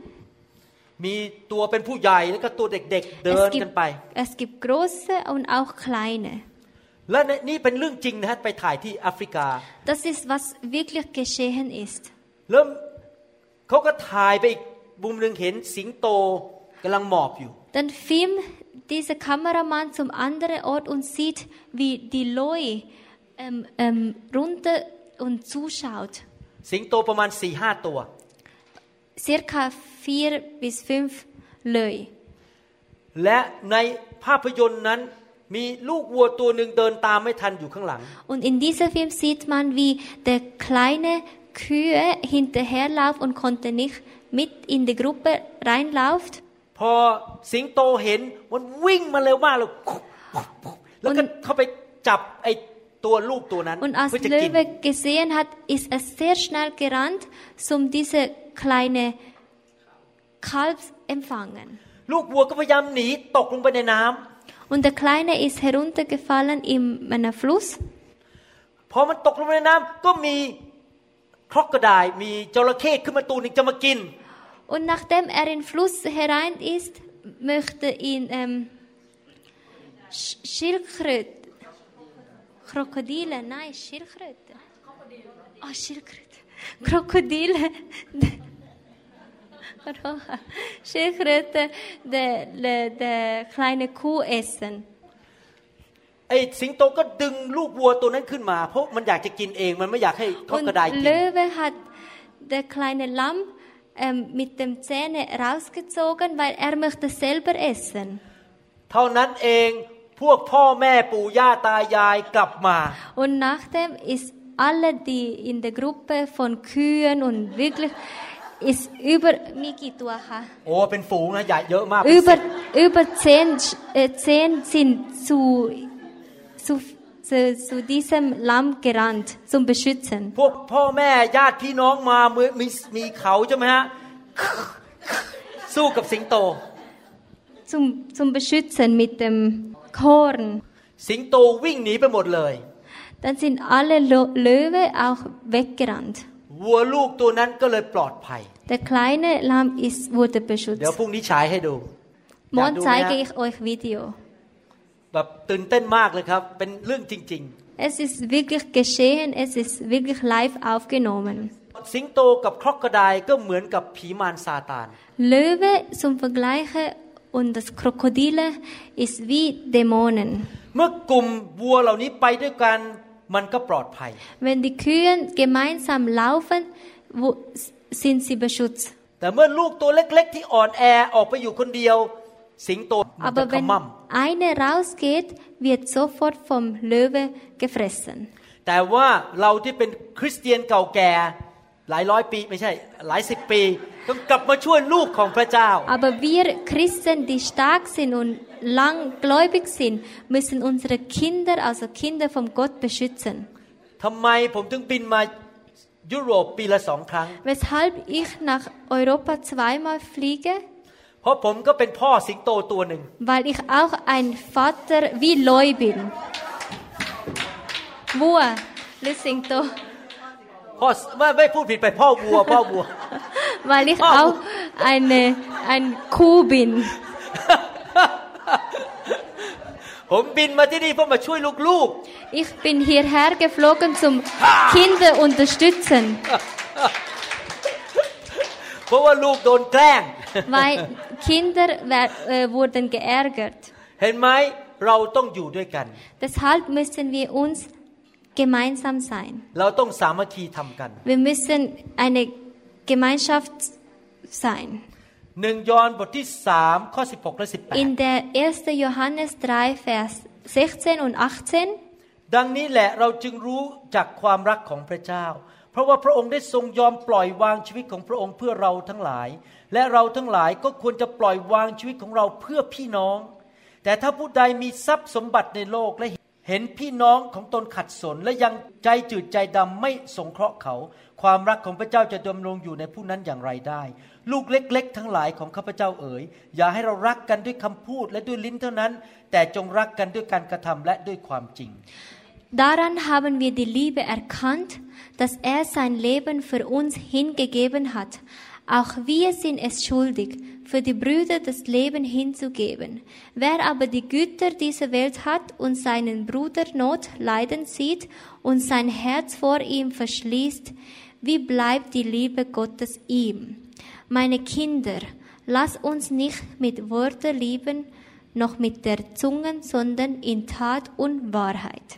มีตัวเป็นผู้ใหญ่แล้วก็ตัวเด็กๆเดิน Es กัน gibt, ไป es gibt große und auch kleine. และนี่เป็นเรื่องจริงนะฮะไปถ่ายที่แอฟริกา Das ist, was wirklich geschehen ist. เริ่มเขาก็ถ่ายไปอีกมุมหนึ่งเห็นสิงโตกำลังหมอบอยู่ Dann filmt dieser Kameramann zum anderen Ort und sieht, wie die Loi ähm, ähm, runter und zuschaut. สิงโตประมาณสี่ห้าตัว Circa vier bis fünf Löi. และในภาพยนตร์นั้นมีลูกวัวตัวหนึ่งเดินตามไม่ทันอยู่ข้างหลัง Und in diesem Film sieht man, wie der kleine Kühe hinterherläuft und konnte nicht mit in die Gruppe reinläuft. พอสิงโตเห็นมันวิ่งมาเร็วมากเลยแล้วก็เข้าไปจับไอ้ตัวลูกตัวนั้น Und als เพื่อจะกิน Löwe gesehen hat, ist er sehr schnell gerannt, um diese kleine Kalbs empfangen. ลูกวัวก็พยายามหนีตกลงไปในน้ำ Und der Kleine ist heruntergefallen in einen Fluss. พอมันตกลงไปในน้ำก็มีครอกกระดายมีจระเข้ขึ้นมาตัวหนึ่งจะมากิน Und nachdem er in den Fluss herein ist, möchte ihn ähm, Sch- Schildkröte, Krokodile, nein, Schildkröte. Ah, Schildkröte. Krokodile. Schildkröte, der, der, der kleine Kuh essen. ไอ้สิงโตก็ดึงลูกวัวตัวนั้นขึ้นมา เพราะมันอยากจะกินเองมันไม่อยากให้ครอก Und กระดายกิน Löwe hat der kleine Lamm ähm, mit dem Zähne rausgezogen, weil er möchte selber essen. เท่านั้นเองพวกพ่อแม่ปู่ย่าตายายกลับมา Und nachdem ist alle, die in der Gruppe von Kühen und wirklich ist über, wie geht du, ha? โอ้เป็นฝูงนะใหญ่เยอะมาก über, über zehn, Sch- äh, zehn sind zu, zu, zu, zu diesem Lamm gerannt, zum Beschützen. พวกพ่อแม่ญาติพี่น้องมามือมีมีเขาใช่ไหมฮะสู้กับสิงโต Zum, zum Beschützen mit dem Korn. สิงโตวิ่งหนีไปหมดเลย Dann sind alle Lo- Löwe auch weggerannt. วัวลูกตัวนั้นก็เลยปลอดภัย Der kleine Lamm ist, wurde เดี๋ยว beschützt. พรุ่งนี้ฉายให้ดูอยาก Morgen ดูไหม zeige ฮะ ich euch Video. แบบตื่นเต้นมากเลยครับ เป็นเรื่องจริง Es ist wirklich geschehen, es ist wirklich live aufgenommen. ๆสิงโตกับครอกกระไดก็เหมือนกับผีมารซาตาน Löwe zum Vergleichen und das Krokodile ist wie Dämonen. เมื่อกลุ่มวัวเหล่านี้ไปด้วยกัน มันก็ปลอดภัย Wenn die Kühe gemeinsam laufen, wo, sind sie beschützt. แต่เมื่อลูกตัวเล็ก ๆ ที่อ่อนแอออกไปอยู่คนเดียว สิงโตมันจะ Aber ข wenn มั่ม eine rausgeht, wird sofort vom Löwe gefressen. แต่ว่าเราที่เป็นคริสเตียนเก่าแก่ หลายร้อยปีไม่ใช่ หลายสิบปี ต้องกลับมาช่วยลูกของพระเจ้า Aber wir Christen, die stark sind und langgläubig sind, müssen unsere Kinder, also Kinder von Gott beschützen. ทำไมผมถึงบินมายุโรปปีละสองครั้ง Weshalb ich nach Europa zweimal fliege? เพราะผมก็เป็นพ่อสิงโตตัวหนึ่ง Weil ich auch ein Vater wie Leu bin. Wo? Lissingto. พ่อไม่ไม่พูดผิดไปพ่อวัว พ่อวัว Weil ich Oh. auch eine, ein Kuh bin. ผมบินมาที่นี่เพื่อมาช่วยลูก Ich bin hierher geflogen zum Kinder unterstützen, ๆ เพราะว่าลูกโดนแกล้ง weil Kinder wer- äh, wurden geärgert. เห็นไหมเราต้องอยู่ด้วยกัน Deshalb müssen wir uns gemeinsam sein. เราต้องสามัคคีทำกัน Wir müssen eine Gemeinschaft sein. หนึ่งยอห์นบทที่สามข้อ16และ In der 1. Johannes 3, Vers 16 und 18 18 ดังนี้แหละเราจึงรู้จากความรักของพระเจ้า เพราะว่าพระองค์ได้ทรงยอมปล่อยวางชีวิตของพระองค์เพื่อเราทั้งหลาย และเราทั้งหลายก็ควรจะปล่อยวางชีวิตของเราเพื่อพี่น้อง แต่ถ้าผู้ใดมีทรัพย์สมบัติในโลกและเห็นพี่น้องของตนขัดสนและยังใจจืดใจดำไม่สงเคราะห์เขา ความรักของพระเจ้าจะดำรงอยู่ในผู้นั้นอย่างไรได้ ลูกเล็ก ๆ ทั้งหลายของข้าพเจ้าเอ๋ยอย่าให้เรารักกันด้วยคำพูดและด้วยลิ้นเท่านั้น แต่จงรักกันด้วยการกระทำและด้วยความจริง Daran haben wir die Liebe erkannt, dass er sein Leben für uns hingegeben hat. Auch wir sind es schuldig, für die Brüder das Leben hinzugeben. Wer aber die Güter dieser Welt hat und seinen Bruder Not leiden sieht und sein Herz vor ihm verschließt, wie bleibt die Liebe Gottes ihm? Meine Kinder, lass uns nicht mit Worten lieben, noch mit der Zunge, sondern in Tat und Wahrheit.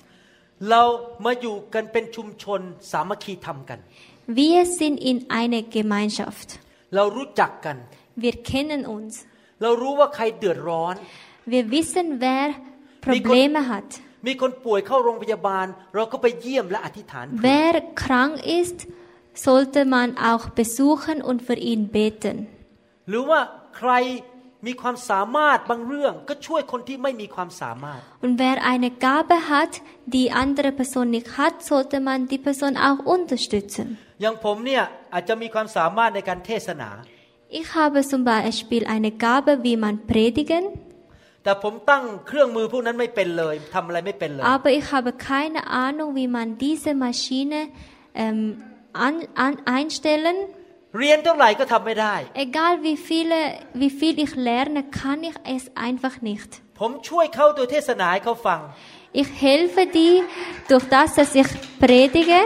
เรามาอยู่กันเป็นชุมชนสามัคคีทำกัน Wir sind in einer Gemeinschaft. เรารู้จักกัน Wir kennen uns. เรารู้ว่าใครเดือดร้อน Wir wissen, wer Probleme hat. มีคนป่วยเข้าโรงพยาบาล เราก็ไปเยี่ยมและอธิษฐานเผื่อ Wer krank ist, sollte man auch besuchen und für ihn beten. หรือว่าใครมีความสามารถบางเรื่องก็ช่วยคนที่ไม่มีความสามารถ Und wer eine Gabe hat, die andere Person nicht hat, sollte man die Person auch unterstützen. อย่างผมเนี่ยอาจจะมีความสามารถในการเทศนา Ich habe zum Beispiel eine Gabe, wie man predigen, แต่ผมตั้งเครื่องมือพวกนั้นไม่เป็นเลยทำอะไรไม่เป็นเลย aber ich habe keine Ahnung, wie man diese Maschine ähm, an, an, einstellen. เรียนเท่าไหร่ก็ทำไม่ได้ Egal wie viele, wie viel ich lerne, kann ich es einfach nicht. ผมช่วยเขาโดยเทศนาให้เขาฟัง Ich helfe die durch das, dass ich predige.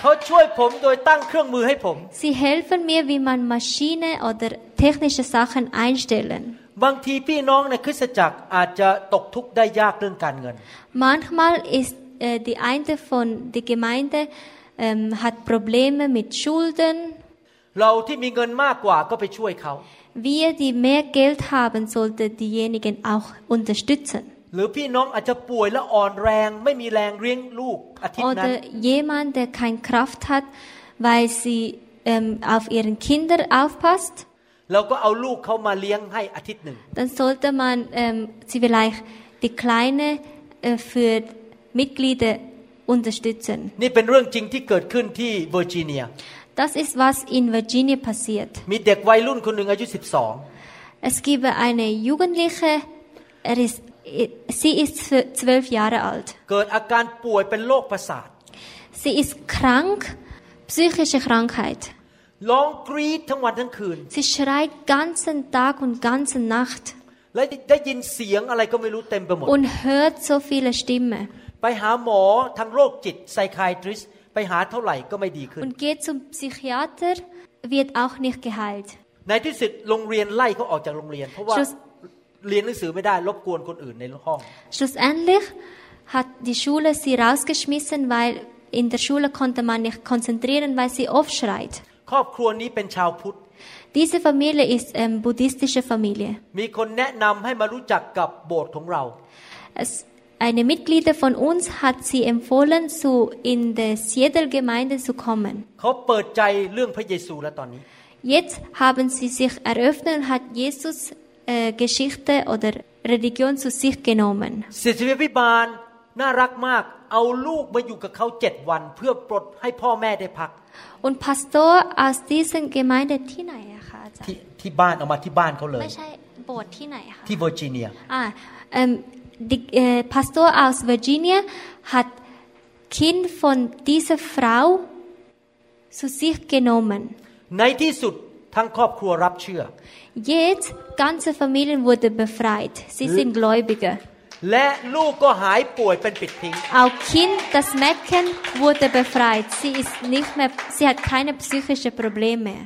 เขาช่วยผมโดยตั้งเครื่องมือให้ผม Sie helfen mir, wie man Maschine oder technische Sachen einstellen. บางทีพี่น้องในคริสตจักรอาจจะตกทุกข์ได้ยากเรื่องการเงิน Manchmal ist äh, die eine von der Gemeinde ähm, hat Probleme mit Schulden. เราที่มีเงินมากกว่าก็ไปช่วยเขา Wir, die mehr Geld haben, sollten diejenigen auch unterstützen. หรือพี่น้องอาจจะป่วยและอ่อนแรง ไม่มีแรงเลี้ยงลูกอาทิตย์นั้น Oder jemand, der keine Kraft hat, weil sie ähm, auf ihren Kinder aufpasst, เราก็เอาลูกเขามาเลี้ยงให้อาทิตย์หนึ่ง dann sollte man ähm, sie vielleicht die Kleine äh, für Mitglieder unterstützen. นี่เป็นเรื่องจริงที่เกิดขึ้นที่เวอร์จิเนีย Das ist, was in Virginia passiert. มีเด็กวัยรุ่นคนหนึ่งอายุ Es gibt eine Jugendliche, er ist, sie ist zwölf Jahre alt. 12 เกิดอาการป่วยเป็นโรคประสาท Sie ist krank, psychische Krankheit. ร้องกรีดทั้งวันทั้งคืน Sie schreit ganzen Tag und ganze Nacht และได้ยินเสียงอะไรก็ไม่รู้เต็มไปหมด und hört so viele Stimmen ไปหาหมอทางโรคจิตไซคายทริสไปหาเท่าไหร่ก็ไม่ดีขึ้น und geht zum Psychiater wird auch nicht geheilt ในที่สุดโรงเรียนไล่เขาออกจากโรงเรียน schlussendlich hat die Schule sie rausgeschmissen weil in der Schule konnte man nicht konzentrieren weil sie oft schreit ครอบครัวนี้เป็นชาวพุทธ Diese Familie ist ähm, buddhistische Familie. มีคนแนะนำให้มารู้จักกับโบสถ์ของเรา es eine Mitglieder von uns hat sie empfohlen, zu in der Siedel-Gemeinde zu kommen. เขาเปิดใจเรื่องพระเยซูแล้วตอนนี้ Jetzt haben sie sich eröffnet und hat Jesus äh, Geschichte oder Religion zu sich genommen. ศิษยพิบาลน่ารักมาก เอาลูกมาอยู่กับเขาเจ็ดวัน เพื่อปลดให้พ่อแม่ได้พัก Und Pastor aus dieser Gemeinde ที่ไหนอะคะอาจาร ที่ ย์ ที่บ้านเอามาที่บ้านเขาเลย ไม่ใช่โบสถ์ที่ไหนคะ ที่เวอร์จิเนีย Ah, ähm, die, äh, Pastor aus Virginia hat Kind von dieser Frau zu sich genommen. ในที่สุดทั้งครอบครัวรับเชื่อ Jetzt ganze Familien wurde befreit. Sie sind Gläubige. และลูกก็หายป่วยเป็นปิดทิ้ง Auch Kind, das Mädchen wurde befreit. Sie ist nicht mehr, sie hat keine psychischen Probleme mehr.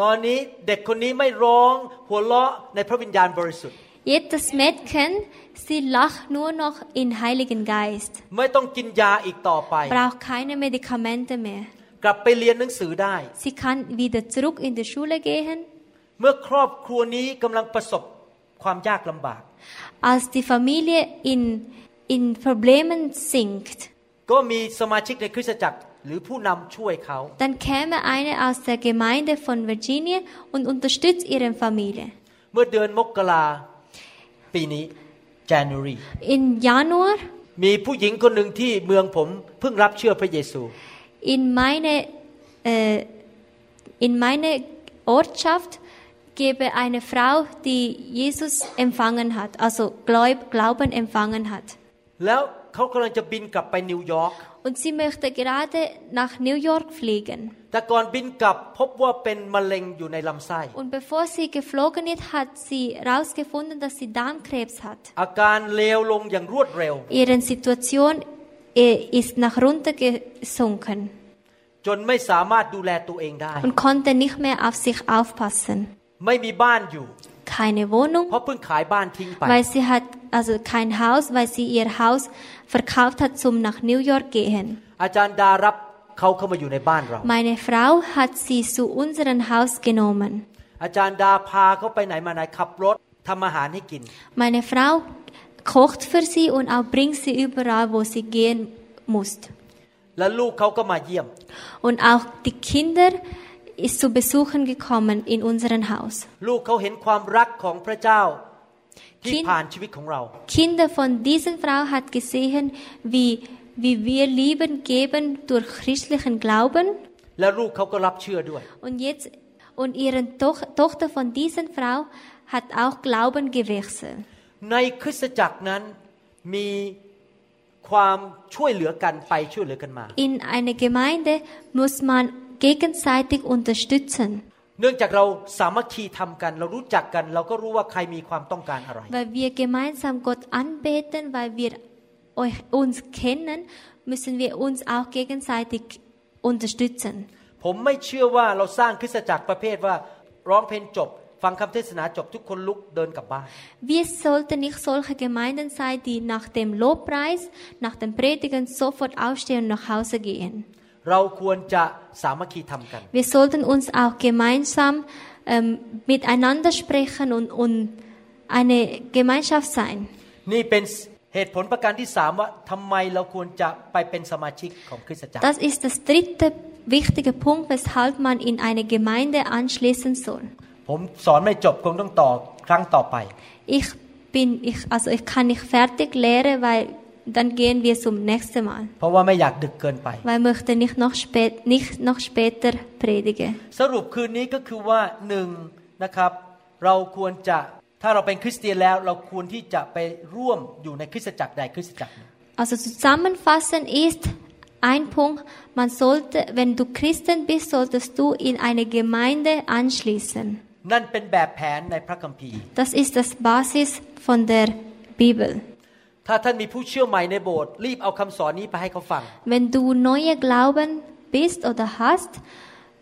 ตอนนี้เด็กคนนี้ไม่ร้องหัวเราะในพระวิญญาณบริสุทธิ์ Jetzt das Mädchen, sie lacht nur noch in Heiligen Geist. ไม่ต้องกินยาอีกต่อไป Braucht keine Medikamente mehr. กลับไปเรียนหนังสือได้ Sie kann wieder zurück in die Schule gehen. เมื่อครอบครัวนี้กำลังประสบความยากลำบาก Als die Familie in, in Problemen sinkt, ก็มีสมาชิกในคริสตจักรหรือผู้นำช่วยเขา dann käme eine aus der Gemeinde von Virginia und unterstützt ihre Familie. เมื่อเดือนมกราปีนี้ January In Januar มีผู้หญิงคนหนึ่งที่เมืองผมเพิ่งรับเชื่อพระเยซู in meine, äh, in meine Ortschaft gebe eine Frau, die Jesus empfangen hat, also Gläub, Glauben empfangen hat. แล้วเขากำลังจะบินกลับไปนิวยอร์ก Und sie möchte gerade nach New York fliegen. แต่ก่อนบินกลับพบว่าเป็นมะเร็งอยู่ในลำไส้ Und bevor sie geflogen ist, hat sie herausgefunden, dass sie Darmkrebs hat. อาการเลวลงอย่างรวดเร็ว Ihre Situation äh, ist nach runter gesunken จนไม่สามารถดูแลตัวเองได้ und konnte nicht mehr auf sich aufpassen. ไม่มีบ้านอยู่ keine Wohnung, weil sie hat also kein Haus, weil sie ihr Haus verkauft hat, zum nach New York gehen. Meine Frau hat sie zu unserem Haus genommen. Meine Frau kocht für sie und auch bringt sie überall, wo sie gehen muss. Und auch die Kinder ist zu Besuchen gekommen in unserem Haus. ลูกเขาเห็นความรักของพระเจ้า ที่ Kind- ผ่านชีวิตของเรา Kinder von dieser Frau hat gesehen, wie, wie wir Lieben geben durch christlichen Glauben. แล้วลูกเขาก็รับเชื่อด้วย Und jetzt, und ihre Toch Tochter von dieser Frau hat auch Glauben gewechselt. ในคริสตจักรนั้นมีความช่วยเหลือกันไปช่วยเหลือกันมา In einer Gemeinde muss man gegenseitig unterstützen, เนื่องจากเราสามัคคีทำกัน เรารู้จักกัน เราก็รู้ว่าใครมีความต้องการอะไร weil wir gemeinsam Gott anbeten, weil wir euch, uns kennen, müssen wir uns auch gegenseitig unterstützen. ผมไม่เชื่อว่าเราสร้างคริสตจักรประเภทว่าร้องเพลงจบ ฟังคำเทศนาจบทุกคนลุกเดินกลับบ้าน Wir sollten nicht solche Gemeinden sein, die nach dem Lobpreis, nach dem Predigen sofort aufstehen und nach Hause gehen. เราควรจะสามัคคีทำกัน Wir sollten uns auch gemeinsam ähm, miteinander sprechen und, und eine Gemeinschaft sein. นี่เป็นเหตุผลประการที่สามว่าทำไมเราควรจะไปเป็นสมาชิกของคริสตจักร Das ist das dritte wichtiger Punkt, weshalb man in eine Gemeinde anschließen soll. ผมสอนไม่จบคงต้องต่อครั้งต่อไป Ich bin, ich, also ich kann nicht fertig lehren, weil dann gehen wir zum nächsten Mal. เพราะว่าไม่อยากดึกเกินไป Weil ich möchte nicht noch, spät, nicht noch später predigen. สรุปคืนนี้ก็คือว่าหนึ่งนะครับ เราควรจะถ้าเราเป็นคริสเตียนแล้ว เราควรที่จะไปร่วมอยู่ในคริสตจักรใดคริสตจักรหนึ่ง Also zusammenfassend ist ein Punkt, man sollte, wenn du Christen bist, solltest du in eine Gemeinde anschließen. นั่นเป็นแบบแผนในพระคัมภีร์ Das ist das Basis von der Bibel. ถ้าท่านมีผู้เชื่อใหม่ในโบสถ์รีบเอาคำสอนนี้ไปให้เขาฟัง Wenn du neue Glauben bist oder hast,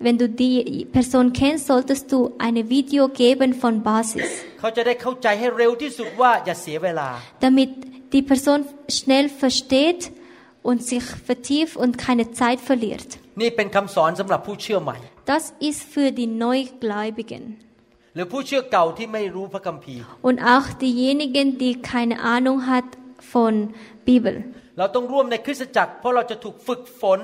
wenn du die Person kennst, solltest du ein Video geben von Basis, เขาจะได้เข้าใจให้เร็วที่สุดว่าอย่าเสียเวลา damit die Person schnell versteht und sich vertieft und keine Zeit verliert. นี่เป็นคำสอนสำหรับผู้เชื่อใหม่ Das ist für die Neugläubigen หรือผู้เชื่อเก่าที่ไม่รู้พระคัมภีร์ und auch diejenigen, die keine Ahnung hat von Bibel. เราต้องร่วมในคริสตจักร เพราะเราจะถูกฝึกฝน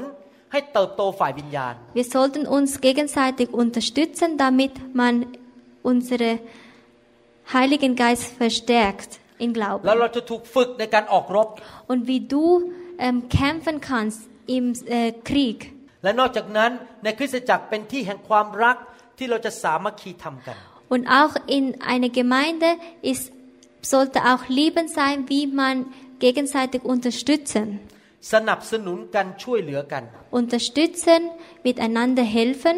ให้เติบโตฝ่ายวิญญาณ Wir sollten uns gegenseitig unterstützen, damit man unsere Heiligen Geist verstärkt in แล้ว Glauben. เราจะถูกฝึกในการออกรบ Und wie du ähm, kämpfen kannst im äh, Krieg. และนอกจากนั้นในคริสตจักรเป็นที่แห่งความรักที่เราจะสามัคคีทำกัน Und auch in einer Gemeinde ist, sollte auch Lieben sein, wie man gegenseitig unterstützen. สนับสนุนกันช่วยเหลือกัน Unterstützen, miteinander helfen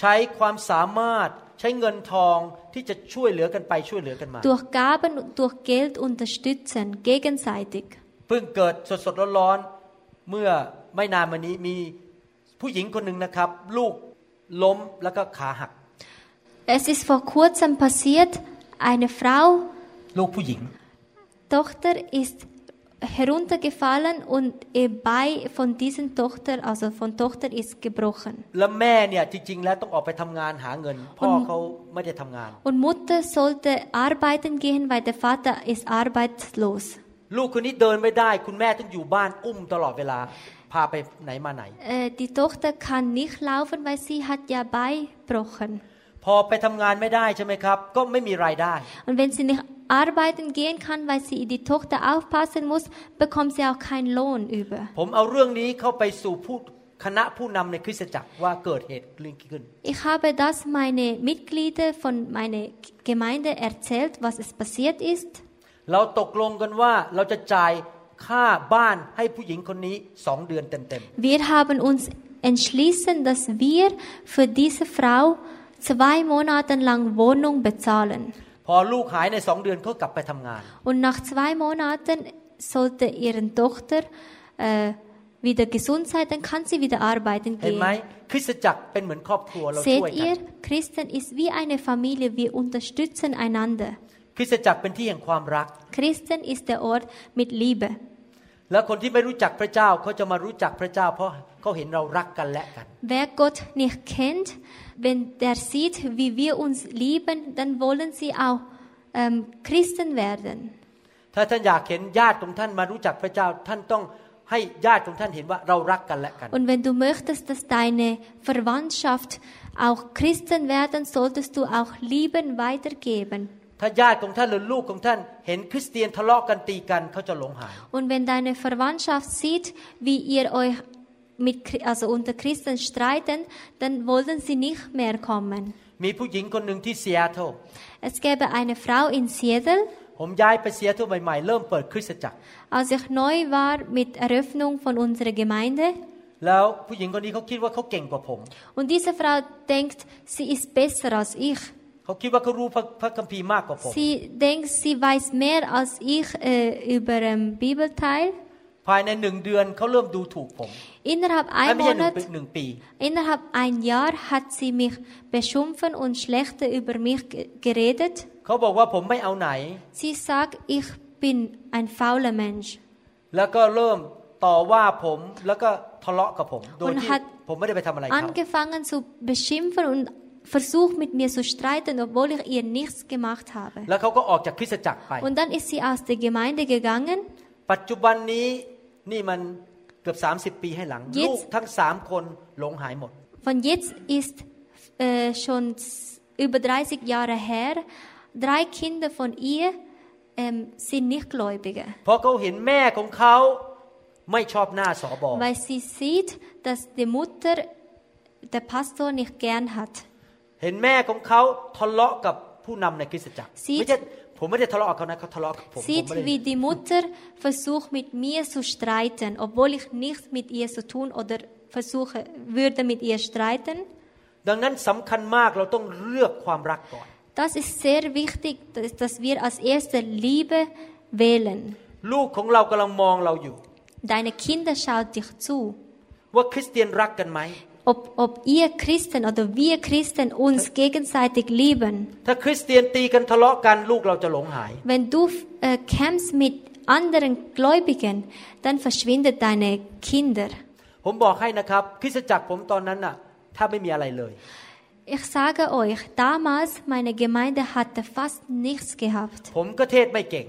ใช้ความสามารถใช้เงินทองที่จะช่วยเหลือกันไปช่วยเหลือกันมา durch Gaben und durch Geld unterstützen, gegenseitig. เพิ่งเกิดสดๆร้อนๆเมื่อไม่นานมานี้มีผู้หญิงคนหนึ่งนะครับ ลูกล้มแล้วก็ขาหัก Es ist vor kurzem passiert, eine Frau, ลูกผู้หญิง Tochter ist heruntergefallen und ihr Bein von dieser Tochter, also von Tochter ist gebrochen. แล้วแม่เนี่ยจริง ๆ แล้วต้องออกไปทำงานหาเงิน พ่อเขาไม่ได้ทำงาน Und Mutter sollte arbeiten gehen, weil der Vater ist arbeitslos. ลูกคนนี้เดินไม่ได้ คุณแม่ต้องอยู่บ้านอุ้มตลอดเวลา พาไปไหนมาไหน Äh, die Tochter kann nicht laufen, weil sie hat ja Bein gebrochen. พอไปทำงานไม่ได้ใช่ไหมครับ ก็ไม่มีรายได้ Und wenn sie nicht arbeiten gehen kann, weil sie die Tochter aufpassen muss, bekommt sie auch keinen Lohn über. ผมเอาเรื่องนี้เข้าไปสู่ผู้คณะผู้นำในคริสตจักรว่าเกิดเหตุเรื่องขึ้น Ich habe das meine Mitglieder von meiner Gemeinde erzählt, was es passiert ist. เราตกลงกันว่าเราจะจ่ายค่าบ้านให้ผู้หญิงคนนี้สองเดือนเต็ม Wir haben uns entschlossen, dass wir für diese Frau zwei Monate lang Wohnung bezahlen. ๆ พอลูกหายในสองเดือนเขากลับไปทำงาน Und nach zwei Monaten sollte ihre Tochter äh, wieder gesund sein, dann kann sie wieder arbeiten เห็นไหม gehen. คริสตจักรเป็นเหมือนครอบครัวเราช่ Seht วยกัน ihr, Christen ist wie eine Familie, wir unterstützen einander. คริสตจักรเป็นที่แห่งความรัก Christen ist der Ort mit Liebe. แล้วคนที่ไม่รู้จักพระเจ้าเขาจะมารู้จักพระเจ้า เพราะเขาเห็นเรารักกันและกัน Wer Gott nicht kennt, wenn der sieht, wie wir uns lieben, dann wollen sie auch ähm, Christen werden. ถ้าท่านอยากเห็นญาติของท่านมารู้จักพระเจ้า ท่านต้องให้ญาติของท่านเห็นว่าเรารักกันและกัน Und wenn du möchtest, dass deine Verwandtschaft auch Christen werden, solltest du auch Lieben weitergeben. ถ้าญาติของท่านหรือลูกของท่านเห็นคริสเตียนทะเลาะกันตีกันเขาจะหลงหาย Und wenn deine Verwandtschaft sieht, wie ihr euch mit, Chri- also unter Christen streiten, dann wollen sie nicht mehr kommen. มีผู้หญิงคนหนึ่งที่ซีแอตเทิล Es gäbe eine Frau in Seattle, ผมย้ายไปซีแอตเทิลใหม่ๆ เริ่มเปิดคริสตจักร als ich neu war mit Eröffnung von unserer Gemeinde. แล้วผู้หญิงคนนี้เขาคิดว่าเขาเก่งกว่าผม Und diese Frau denkt, sie ist besser als ich. เขาคิดว่าเขารู้พระพระคัมภีร์มากกว่าผม Sie denkt, sie weiß mehr als ich äh, über den Bibelteil. ภายในหนึ่งเดือนเขาเริ่มดูถูกผม Innerhalb เอ้ย ein ไม่ใช่หนึ่ง Monat ปีหนึ่งปี Innerhalb ein Jahr hat sie mich beschimpfen und schlechter über mich ge- geredet. เขาบอกว่าผมไม่เอาไหน Sie sagt, ich bin ein fauler Mensch. แล้วก็เริ่มต่อว่าผมแล้วก็ทะเลาะกับผม โดย Und ที่ hat ผมไม่ได้ไปทำอะไรเขา Angefangen zu beschimpfen und versucht mit mir zu streiten, obwohl ich ihr nichts gemacht habe. แล้วเขาก็ออกจากคริสตจักรไป Und dann ist sie aus der Gemeinde gegangen. ปัจจุบันนี้นี่มันกือบ 30 ปีให้หลัง Jetzt ลูกทั้งสามคนหลงหายหมด Von jetzt ist äh, schon s- über 30 Jahre her. Drei Kinder von ihr ähm, sind nicht Gläubige, เพราะเขาเห็นแม่ของเขาไม่ชอบหน้าสอบอ weil sie sieht, dass die Mutter der Pastor nicht gern hat. เห็นแม่ของเขาทะเลาะกับผู้นำในคริสตจักร Sieht- ไม่ใช่ ผมไม่ได้ทะเลาะกับเขานะเขาทะเลาะกับผมผม Sieht, ไม่ได้ wie die Mutter versucht, mit mir zu streiten, obwohl ich nichts mit ihr zu tun oder versuche, würde mit ihr streiten. ดังนั้นสำคัญมากเราต้องเลือกความรักก่อน Das ist sehr wichtig, dass, dass wir als erste Liebe wählen. ลูกของเรากำลังมองเราอยู่ Deine Kinder schauen dich zu. ว่าคริสเตียนรักกันไหม Ob, ob ihr Christen oder wir Christen uns gegenseitig lieben. ถ้าคริสเตียนตีกันทะเลาะกันลูกเราจะหลงหาย Wenn du äh, kämpfst mit anderen Gläubigen, dann verschwinden deine Kinder. ผมบอกให้นะครับ คริสตจักรผมตอนนั้นน่ะถ้าไม่มีอะไรเลย Ich sage euch, damals meine Gemeinde hatte fast nichts gehabt. ผมก็เทศไม่เก่ง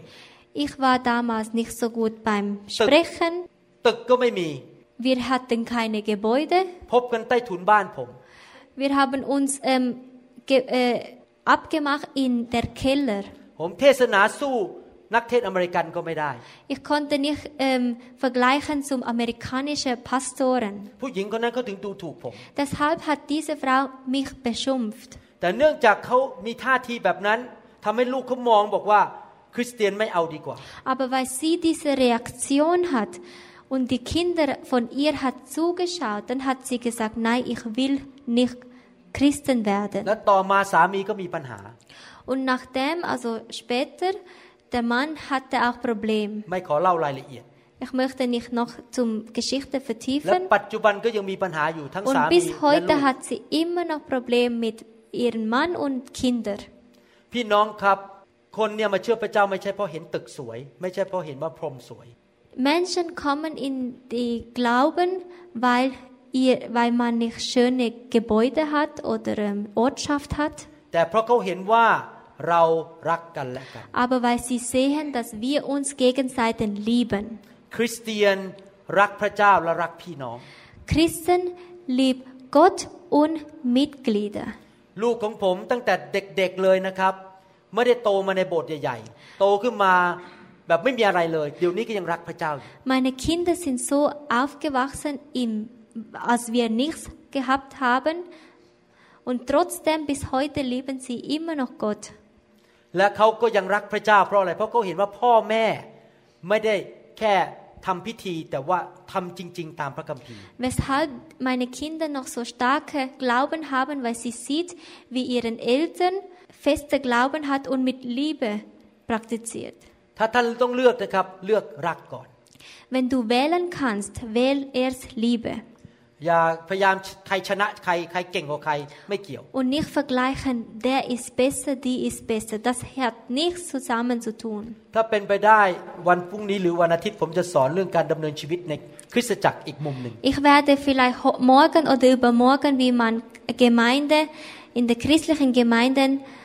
Ich war damals nicht so gut beim Sprechen. ตึกก็ไม่มี Wir hatten keine Gebäude. พบกันใต้ถุนบ้านผม Wir haben uns ähm, ge äh, abgemacht in der Keller. ผมเทศนาสู้นักเทศอเมริกันก็ไม่ได้ Ich konnte nicht ähm, vergleichen zum amerikanischen Pastoren. ผู้หญิงคนนั้นเขาถึงดูถูกผม Deshalb hat diese Frau mich beschimpft. แต่เนื่องจากเขามีท่าทีแบบนั้นทำให้ลูกเขามองบอกว่าคริสเตียนไม่เอาดีกว่า Aber weil sie diese Reaktion hat und die Kinder von ihr hat zugeschaut, dann hat sie gesagt, nein, ich will nicht Christen และ werden. ต่อมาสามีก็มีปัญหา Und nachdem, also später, der Mann hatte auch Problem. ไม่ขอเล่ารายละเอียด Ich möchte nicht noch zum Geschichte และ vertiefen. ปัจจุบันก็ยังมีปัญหาอยู่ทั้งสา Und มี bis และลู heute ก hat sie immer noch Probleme mit ihrem Mann und Kindern. พี่น้องครับ คนเนี่ยมาเชื่อพระเจ้าไม่ใช่เพราะเห็นตึกสวย ไม่ใช่เพราะเห็นว่าพรหมสวย Menschen kommen in die Glauben, weil, ihr, weil man nicht schöne Gebäude hat oder ähm, Ortschaft hat, แต่เพราะเขาเห็นว่าเรารักกันและกัน aber weil sie sehen, dass wir uns gegenseitig lieben. คริสเตียนรักพระเจ้าและรักพี่น้อง Christen liebt Gott und Mitglieder. ลูกของผมตั้งแต่เด็กๆเลยนะครับ ไม่ได้โตมาในโบสถ์ใหญ่ๆ โตขึ้นมา แบบไม่มีอะไรเลย เดี๋ยวนี้ก็ยังรักพระเจ้าอยู่ Meine Kinder sind so aufgewachsen, im, als wir nichts gehabt haben. Und trotzdem bis heute lieben sie immer noch Gott. และเขาก็ยังรักพระเจ้าเพราะอะไร เพราะเขาเห็นว่าพ่อแม่ไม่ได้แค่ทำพิธี แต่ว่าทำจริง ๆ ตามพระคัมภีร์ Weshalb meine Kinder noch so starke Glauben haben, weil sie sieht, wie ihren Eltern feste Glauben hat und mit Liebe praktiziert. ถ้าท่านต้องเลือกนะครับเลือกรักก่อน Wenn du wählen kannst, wähl erst Liebe อย่าพยายามใครชนะใครใครเก่งกว่าใครไม่เกี่ยว und nicht vergleichen, der ist besser, die ist besser. Das hat nichts zusammen zu tun. ถ้าเป็นไปได้วันพรุ่งนี้หรือวันอาทิตย์ผมจะสอนเรื่องการดำเนินชีวิตในคริสตจักรอีกมุมหนึ่ง Ich werde vielleicht ho- morgen oder übermorgen, wie man Gemeinde in den christlichen Gemeinden ähm,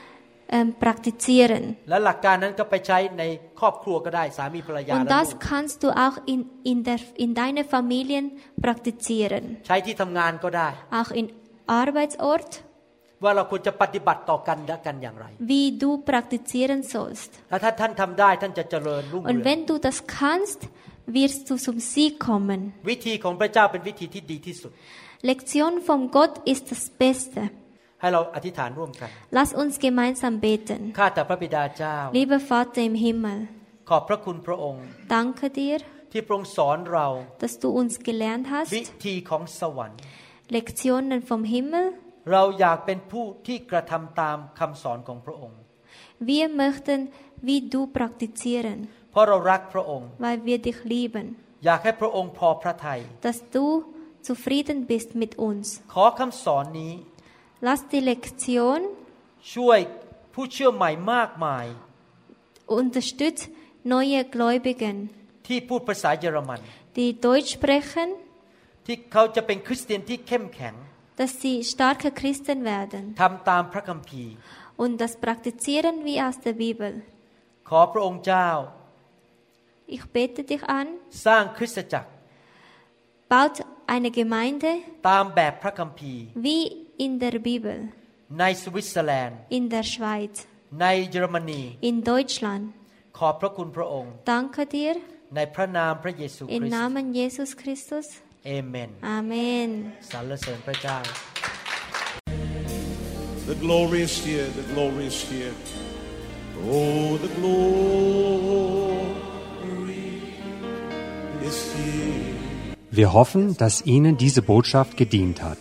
praktizieren. และหลักการนั้นก็ไปใช้ในครอบครัวก็ได้สามีภรรยา Und และลู das ก kannst du auch in, in, der, in deiner Familien praktizieren. ใช้ที่ทำงานก็ได้ Auch in Arbeitsort, ว่าเราควรจะปฏิบัติต่อกันและกันอย่างไร wie du praktizieren sollst. และถ้าท่านทำได้ท่านจะเจริญรุ่ง Und เรือง wenn du das kannst, wirst du zum Sieg kommen. วิธีของพระเจ้าเป็นวิธีที่ดีที่สุด Lektion von Gott ist das Beste. ให้เราอธิษฐานร่วมกัน Lass uns gemeinsam beten. ข้าแต่พระบิดาเจ้า Lieber Vater im Himmel, ขอบพระคุณพระองค์ danke dir, ที่พระองค์สอนเรา dass du uns gelernt วิ hast, ธีของสวรรค์ Lektionen vom Himmel. เราอยากเป็นผู้ที่กระทำตามคำสอนของพระองค์ Wir möchten wie du praktizieren, เพราะเรารักพระองค์ weil wir dich lieben, อยากให้พระองค์พอพระทัย dass du zufrieden bist mit uns. ขอคำสอนนี้ Lass die Lektion ช่วยผู้เชื่อใหม่มากมาย unterstützt neue Gläubigen, ที่พูดภาษาเยอรมัน die Deutsch sprechen, ที่เขาจะเป็นคริสเตียนที่เข้มแข็ง dass sie starke Christen werden ทำตามพระคัมภีร์ und das praktizieren wie aus der Bibel. ขอพระองค์เจ้า Ich bete dich an, สร้างคริสตจักร baut eine Gemeinde ตามแบบพระคัมภีร์ wie in der Bibel, ในสวิตเซอร์แลนด์ in der Schweiz, ในเยอรมนี in Deutschland. ขอบพระคุณพระองค์ Danke dir ในพระนามพระเยซูค im ริสต์ Namen Jesus Christus. เอเมน Amen. สรรเสริญพระเจ้า The glory is here, the glory is here. Oh, the glory is here. Wir hoffen, dass Ihnen diese Botschaft gedient hat.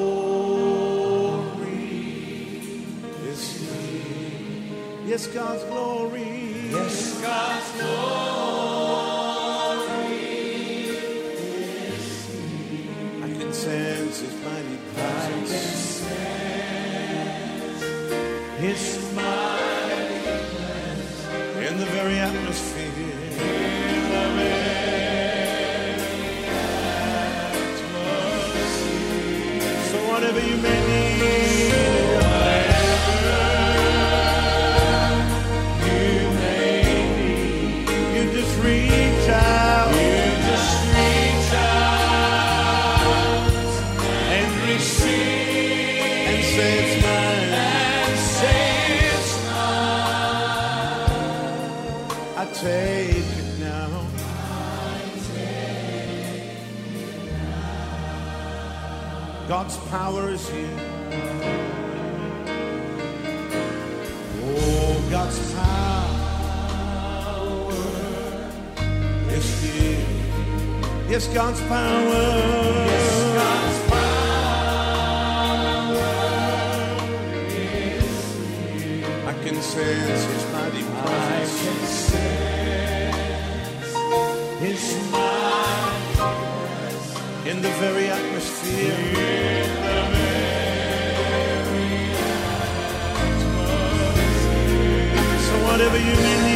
Yes, God's glory. Yes, God's glory. I can sense His mighty presence. His mighty presence in the very atmosphere. Power is here. Oh, God's power is here. Yes, God's power. Is here. His mighty presence. I can sense His mighty presence in the very whatever you need.